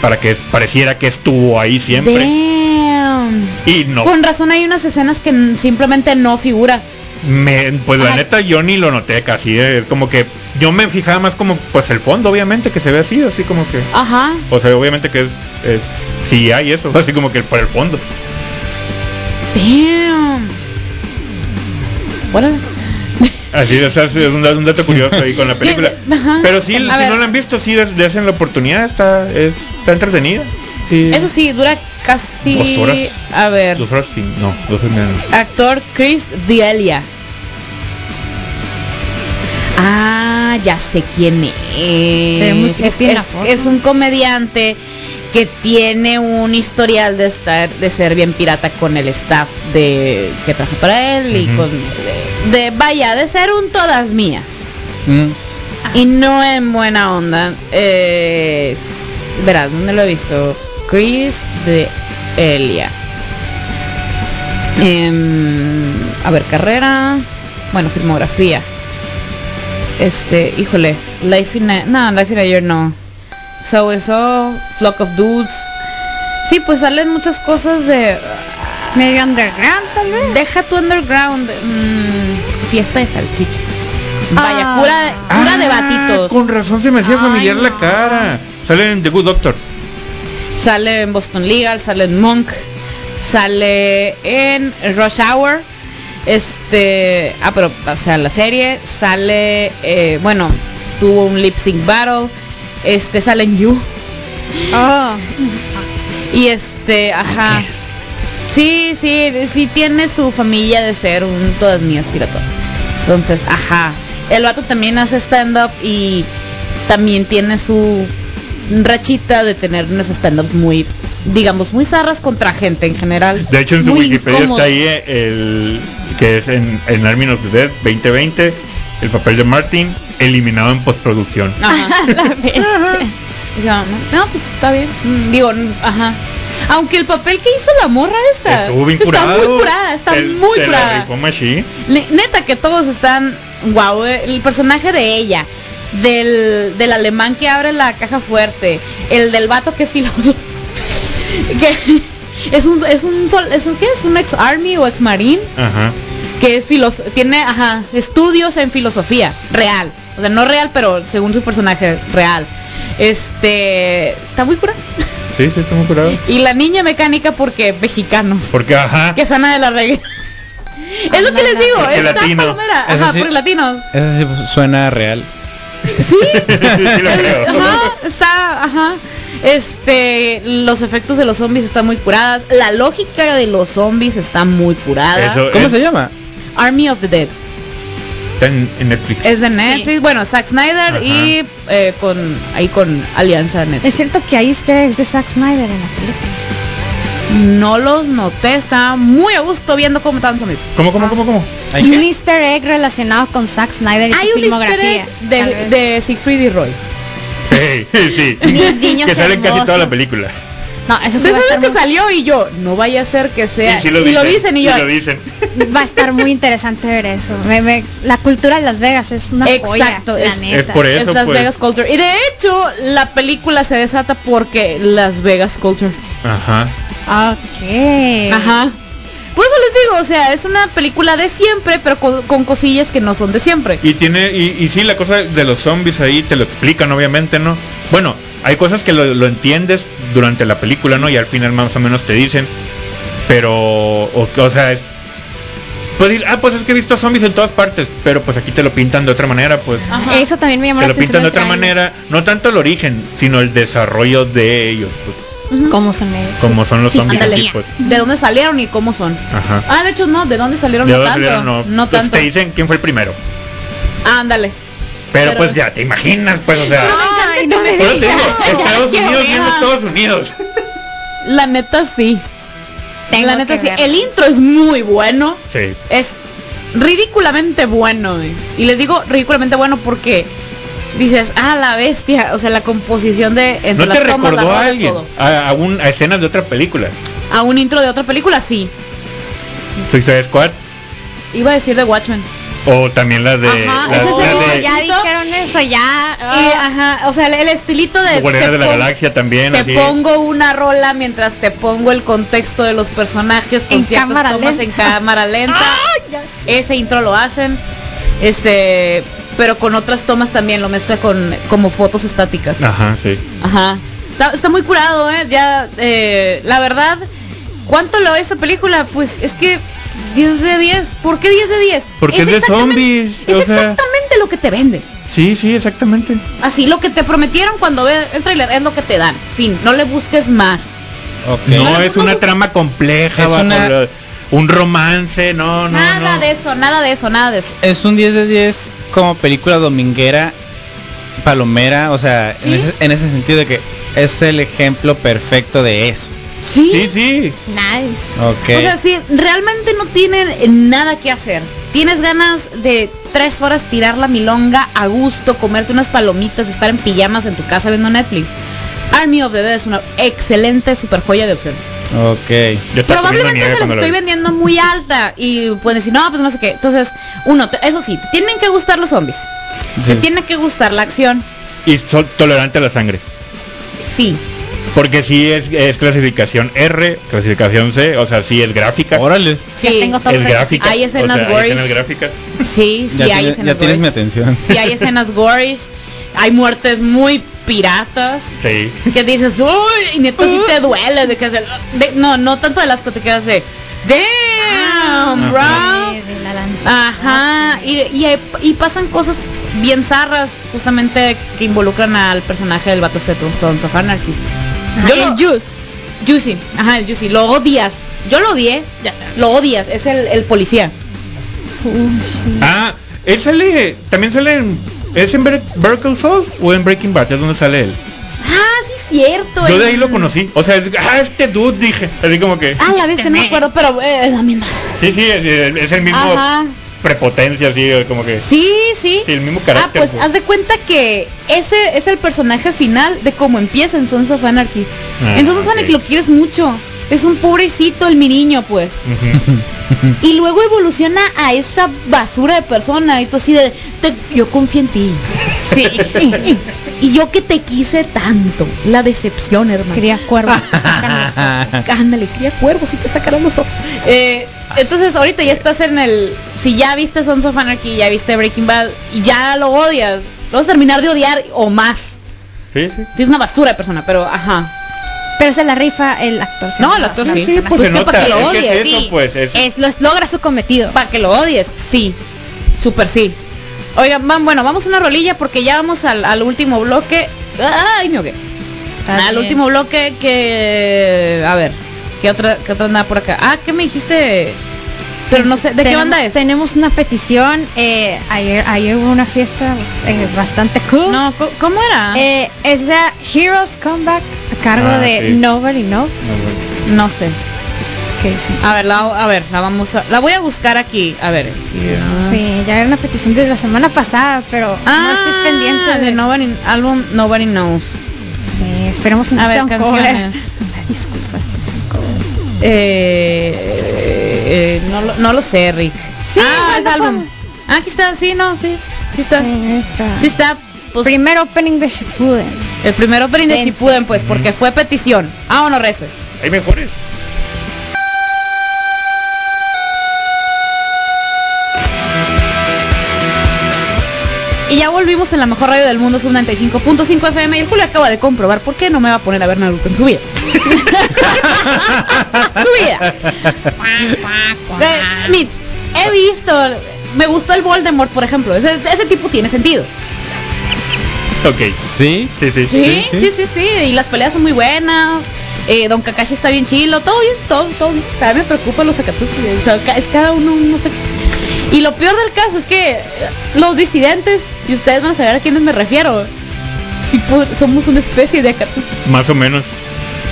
Para que pareciera que estuvo ahí siempre. Damn. Y no. Con razón hay unas escenas que simplemente no figura. Me, pues la neta yo ni lo noté casi. eh, Como que yo me fijaba más como pues el fondo, obviamente, que se ve así, así como que... Ajá. O sea, obviamente que es, es sí hay eso, así como que por el fondo. Damn. Bueno, Así, o sea, es un, un dato curioso ahí con la película. Ajá. Pero sí, si ver. no la han visto, sí des- desen la oportunidad, está, es- está entretenida. Sí. eso sí, dura casi... Dos horas. A ver. Dos horas sí, no, dos horas menos. Actor Chris D'Elia. Ah, ya sé quién es. Se ve muy es, es- es un comediante que tiene un historial de estar de ser bien pirata con el staff de que trabaja para él y con de, de- vaya de ser un todas mías Mm. y no en buena onda. Eh, verás, ¿dónde lo he visto? Chris de Elia. Em, a ver, carrera. Bueno, filmografía. Este, híjole, Life in a... No, Life in a Year no. So eso, Flock of Dudes. Sí, pues salen muchas cosas de... Medio underground, tal vez. Deja tu underground. mm, fiesta de salchichas. Vaya, Ah. cura, cura de batitos. Con razón se me hacía Ay, familiar la no. cara. Sale en The Good Doctor. Sale en Boston Legal, sale en Monk, sale en Rush Hour. Este, ah, pero, o sea, la serie sale, eh, bueno, tuvo un lip sync battle. Este, sale en You. Oh. Y este, ajá. Sí, sí, sí tiene su familia de ser un todas mías piratón. Entonces, ajá. El vato también hace stand-up y también tiene su rachita de tener unos stand-ups muy, digamos, muy zarras contra gente en general. De hecho, en su Wikipedia está ahí eh, el que es en, en Army of the Dead 2020, el papel de Martin eliminado en postproducción. Ajá. No, no, pues está bien. Mm, Digo, ajá. Aunque el papel que hizo la morra esta Estuvo bien está muy curada, está muy curada. Neta que todos están wow, el personaje de ella, del, del alemán que abre la caja fuerte, el del vato que es filósofo, que es un es un sol- es un ¿qué es? un ex army o ex marine Ajá. Que es filos tiene ajá, estudios en filosofía real, o sea, no real, pero según su personaje real. Este, está muy curado. Sí, sí, está muy curado. Y la niña mecánica porque mexicanos. Porque, ajá. que sana de la regla. es lo que les digo, Porque es tan latino. palomera. Ajá, sí. porque latinos. Eso sí pues, suena real. Sí. Ajá, está, ajá. Este, los efectos de los zombies están muy curadas. La lógica de los zombies está muy curada. Eso ¿Cómo es- se llama? Army of the Dead. Está en, en Netflix. Es de Netflix. Bueno, Zack Snyder Ajá. y eh, con ahí con Alianza Netflix. Es cierto que hay easter eggs de Zack Snyder en la película. No los noté, estaba muy a gusto viendo cómo estaban zombies. ¿Cómo, cómo, cómo, cómo? ¿Hay qué? un easter egg relacionado con Zack Snyder y Hay su un filmografía. easter egg de, de Siegfried y Roy. Sí, sí. Niños que sale en casi toda la película. No, eso sí ¿Usted va a, sabe estar que muy, salió y yo? No vaya a ser que sea. y lo dicen. y yo. sí lo dicen. va a estar muy interesante ver eso. Me- me- la cultura de Las Vegas es una joya, Exacto, la es- neta. Es por eso, es Las pues. Vegas Culture. Y de hecho, la película se desata porque Las Vegas Culture. Ajá. Ok. Ajá. Por eso les digo, o sea, es una película de siempre, pero con, con cosillas que no son de siempre. Y tiene, y, y sí, la cosa de los zombies ahí te lo explican, obviamente, ¿no? Bueno, hay cosas que lo, lo entiendes durante la película, ¿no? Y al final más o menos te dicen. Pero, o, o sea, es. Pues, decir, ah, pues es que he visto zombies en todas partes, pero pues aquí te lo pintan de otra manera, pues. Ajá. Eso también me llamó Te la lo pintan de otra manera, no tanto el origen, sino el desarrollo de ellos, pues. ¿Cómo son ellos? Como son los zombies pues. ¿De dónde salieron y cómo son? Ajá. Ah, de hecho no, ¿de dónde salieron? ¿De no dónde tanto. salieron? No, no Entonces tanto. te dicen quién fue el primero. Ándale. Pero, Pero- pues ya, te imaginas, pues, o sea. Ay, no me eso te digo, digas. Estados Unidos buena. Estados Unidos. La neta sí. Tengo la neta sí. verlo. El intro es muy bueno. Sí. Es ridículamente bueno. güey. Y les digo ridículamente bueno porque dices, ah, la bestia. O sea, la composición de entre ¿No te tomas, recordó a alguien? A, a un- a escenas de otra película. A un intro de otra película, sí. Suicide Squad. Iba a decir de Watchmen. O también las de. Ajá, las, ese es las el- de ya dijeron eso, ya. Y, ah. ajá, o sea, el, el estilito de... Guardianes te de la pon- Galaxia también. Te así. pongo una rola mientras te pongo el contexto de los personajes con En ciertas cámara tomas lenta. en cámara lenta. Ese intro lo hacen. Este, pero con otras tomas también lo mezcla con como fotos estáticas. Ajá, sí. Ajá. Está, está muy curado, eh. Ya, eh, la verdad, ¿cuánto lo esta película? Pues es que 10 de 10. ¿Por qué 10 de 10? Porque es de zombies, Es o sea. exactamente lo que te venden. Sí, sí, exactamente. Así, lo que te prometieron cuando ves el trailer es lo que te dan. Fin, no le busques más. No, No, es una trama compleja, Es bajo una- la- un romance, no, no. nada no. de eso, nada de eso, nada de eso. Es un 10 de 10 como película dominguera, palomera, o sea, ¿Sí? en, ese, en ese sentido de que es el ejemplo perfecto de eso. Sí. Sí, sí. Nice. Ok. O sea, sí, realmente no tienen nada que hacer. Tienes ganas de tres horas tirar la milonga a gusto, comerte unas palomitas, estar en pijamas en tu casa viendo Netflix. Army of the Dead es una excelente super joya de opción. ok. Yo Probablemente se la lo estoy vendiendo muy alta y pueden decir, no, pues no sé qué. Entonces, uno, te- eso sí, te tienen que gustar los zombies. Te Sí. tiene que gustar la acción. Y son tolerante a la sangre. Sí. Porque sí es, es clasificación R, clasificación C, o sea, sí es gráfica. Órale. Sí. Tengo todo Es gráfica. Hay escenas o sea, hay gories. escenas gráficas. Sí, sí ya hay tiene- escenas ya tienes mi atención. Sí hay escenas gorish. Hay muertes muy piratas. Sí. que dices, uy, y neta sí te duele de que se- de- no, no tanto de las que te quedas de, damn, bro. Ah, De- de la lanza. Ajá, y, y, hay- y pasan cosas bien zarras, justamente que involucran al personaje del vato este de Sons of Anarchy. Yo el lo- Juice. Juicy, ajá, el Juicy, lo odias. Yo lo odié, lo odias, es el, el policía. Ah, él sale, también sale en, ¿es en Call Saul o en Breaking Bad? ¿Es donde sale él? Ah, sí, cierto. Yo de el- ahí lo conocí. O sea, ah, este dude dije, así como que. Ah, la vez no me acuerdo, pero eh, es la misma. Sí, sí, es, es el mismo Ajá. Prepotencia, así como que. Sí, sí. Sí, el mismo Ah, carácter, pues pues. haz de cuenta que ese es el personaje final de cómo empieza en Sons of Anarchy. Ah, Entonces Sonic ok. lo quieres mucho. Es un pobrecito el mi niño, pues. Y luego evoluciona a esa basura de persona. Y tú así de, "Te- yo confío en ti. Sí. Y yo que te quise tanto. La decepción, hermano. Quería cuervos. Ándale, cría cuervos y te sacarán los ojos. Eh, entonces ahorita ya estás en el... Si ya viste Sons of Anarchy, ya viste Breaking Bad y ya lo odias, lo vas a terminar de odiar o más. Sí, sí. Sí, es una basura de persona, pero ajá. Pero se la rifa el actor. se No, el actor sí. Sí, pues Pues se que nota. para que lo es que odies, es eso, Sí, pues. es- es, lo- logra su cometido. Para que lo odies, sí. Súper sí. Oigan, van, bueno, vamos a una rolilla porque ya vamos al, al último bloque. Ay, me ahogué. Está Al bien. último bloque que... A ver, ¿qué otra, qué otra anda por acá? Ah, ¿qué me dijiste? Pero no sé, ¿de qué banda es? Tenemos una petición. eh, ayer, ayer hubo una fiesta eh, bastante cool. No, ¿cómo era? Eh, es la Heroes Comeback a cargo Ah, de sí. Nobody Knows. No sé. Que. A ver, la, a ver, la vamos a, la voy a buscar aquí. A ver. Sí, ya era una petición desde la semana pasada, pero no Ah, estoy pendiente de de Nobody, álbum Nobody Knows. Sí, esperemos que no A sea ver, un cover. canciones. Disculpa si es un cover. Eh, eh, no, lo, no lo sé, Rick. Sí, ah, es álbum. Ah, aquí está, sí, no, sí. Sí está. Sí, esa. Sí está. Pues, Primer opening de Shippuden. el primer opening de Dense. Shippuden, pues, porque fue petición. Ah, o no rezo. Hay mejores. Y ya volvimos en la mejor radio del mundo, sub 95.5 FM. Y el Julio acaba de comprobar por qué no me va a poner a ver Naruto en su vida. su vida. Mi- he visto, me gustó el Voldemort, por ejemplo. Ese, ese tipo tiene sentido. Ok. Sí. Sí, sí. Sí, sí, sí, sí. Y las peleas son muy buenas. Eh, Don Kakashi está bien chilo. Todo bien, todo, todo bien. También me preocupan los Akatsuki. O sea, es cada uno, no sé. Y lo peor del caso es que los disidentes, y ustedes van a saber a quiénes me refiero. Po- somos una especie de Akatsuki. Más o menos.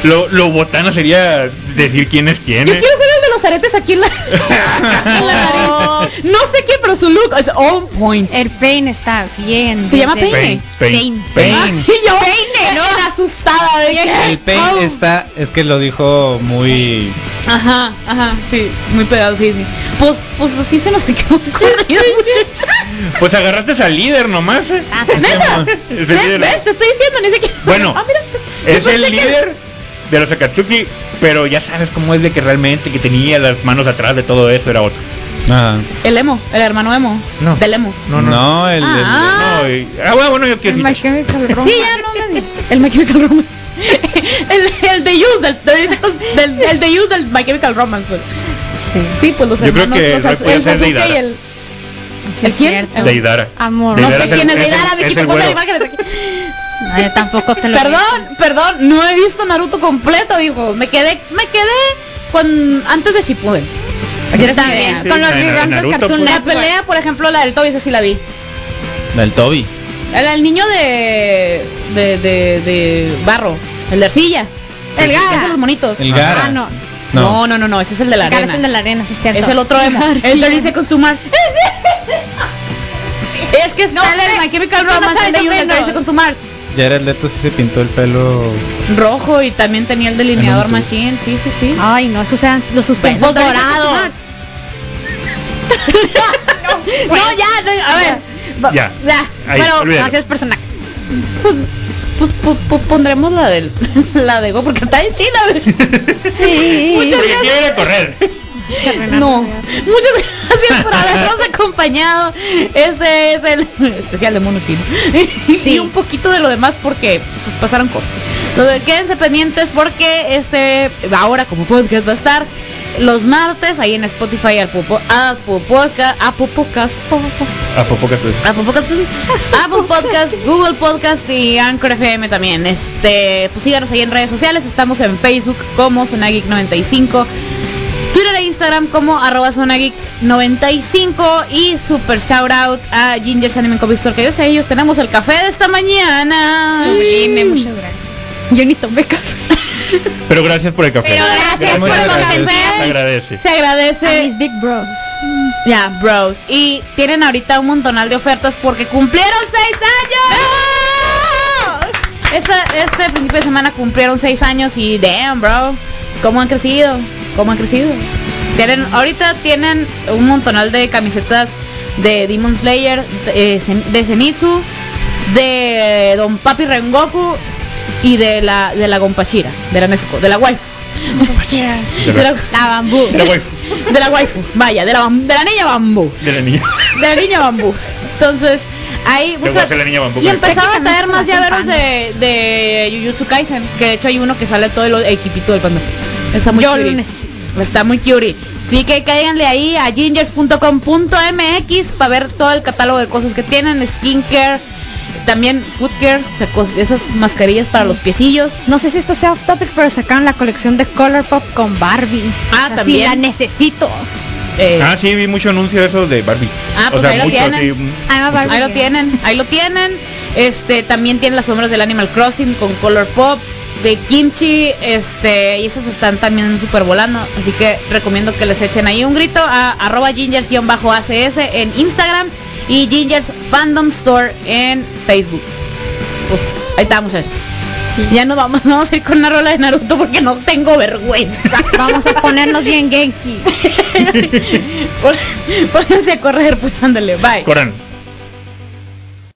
Lo, lo botana sería decir quién es quién. Yo quiero ser el de los aretes aquí en la, en la nariz. No sé qué, pero su look es on point. El Pain está bien. Se llama. Pain. Pain. Pain. Y yo, bien asustada de que... El pain Oh. está, es que lo dijo muy. Ajá, ajá, sí, muy pegado, sí, sí. Pues, pues así se nos quedó corrido, muchachos. Pues agarraste al líder nomás. ¿eh? Ah, Neta, Es el ¿ves? líder. ¿Ves? Te estoy diciendo, ni siquiera. Bueno, Ah, mira, Es el que- líder de los Akatsuki, pero ya sabes cómo es de que realmente que tenía las manos atrás de todo eso era otro. Ajá. El emo, el hermano emo. No. Del emo. No, no. No, el, el- Ah. No, y- ah, bueno, bueno, yo El quiero My Chemical Sí, Romance. ya no me El My Chemical Romance. el, el de Use, del, el de Use del My Chemical Romance, pues. Sí. Sí, pues los Yo creo hermanos, que los, Roy puede el ser Sasuke Deidara. y el... Sí, ¿El es quién? cierto. De Idara. Amor. No Deidara sé el- quién es el- Vicky, el güero. imágenes aquí. No, yo tampoco te lo Perdón, perdón, no he visto Naruto completo, hijo. Me quedé, me quedé con antes de Shippuden. Yo también. Sí, Con los reruns del Naruto, Cartoon pues. La pelea, por ejemplo, la del Toby, esa sí la vi. del Toby. El, el niño de, de, de, de barro, el de arcilla. El Gara. monitos. El Gara. Ah, no. No. no, no, no, ese es el de la arena. es el de la arena, sí es cierto. Es el otro emo. el 30 Seconds to Mars. es que No sale sé. el My Chemical No Romance el de el no. 30 Seconds to Mars. Jared Leto sí se pintó el pelo. Rojo y también tenía el delineador machine, sí, sí, sí. Ay, no, esos eran los Pues, suspensos el 30 Seconds to dorados. No, ya, no, a ver. Ya. ya. Ahí, Bueno, olvídalo. Gracias, personaje. Pues, pues, pues, pondremos la del la de Go porque está en China. Sí. Porque quiere ir a correr. No, muchas gracias por habernos acompañado. Este es el especial de mono chino. Y un poquito de lo demás porque pues, pasaron cosas. Entonces, quédense pendientes porque este ahora como podcast va a estar los martes ahí en Spotify, Apple, Po- Apple Podcast, Apple Podcast, Apple Podcast, Apple Podcast, Google Podcast y Anchor FM también. Este, pues síganos ahí en redes sociales. Estamos en Facebook como Sonageek95, Twitter e Instagram como arroba Sonageek95 y super shout out a Ginger's Anime Coffee Store que gracias a ellos tenemos el café de esta mañana. Sublime, muchas gracias. Yo ni tomé café. Pero gracias por el café. Pero gracias por gracias. cafés. Se agradece. Se A agradece. mis big bros. Ya, bros. Y tienen ahorita un montonal de ofertas porque cumplieron seis años. esta- este principio de semana cumplieron seis años y damn, bro, cómo han crecido, cómo han crecido. Tienen, ahorita tienen un montonal de camisetas de Demon Slayer, de, Zen- de Zenitsu, de Don Papi Rengoku y de la de la Gonpachira, de la Nezuko, de la waifu. De la, La bambú. De la waifu, de la waifu, vaya, de la, bam- de la niña bambú de la niña. de la niña bambú. Entonces, ahí la niña bambú y con empezaron a traer más llaveros de, de Jujutsu Kaisen, que de hecho hay uno que sale todo el equipito del panda. Está muy Yo cutie. lo necesito. Está muy cutie. Así que cáiganle ahí a gingers.com.mx para ver todo el catálogo de cosas que tienen, skincare, también sea, cos- esas mascarillas para los piecillos. No sé si esto sea off topic, pero sacaron la colección de Color Pop con Barbie. Ah, O sea, también. sí, la necesito. Eh, Ah, sí, vi mucho anuncio de eso de Barbie. Ah, pues o sea, ahí lo mucho tienen. Barbie. Ahí lo tienen, ahí lo tienen. Este, también tienen las sombras del Animal Crossing con Color Pop, de Kimchi, este, y esas están también súper volando. Así que recomiendo que les echen ahí un grito a arroba gingers-acs en Instagram y Gingers Fandom Store en Facebook. Pues ahí estamos. eh. Ya nos vamos, vamos a ir con una rola de Naruto porque no tengo vergüenza. Vamos a ponernos bien genki. Pónganse a correr, pues ándale, bye. Corran.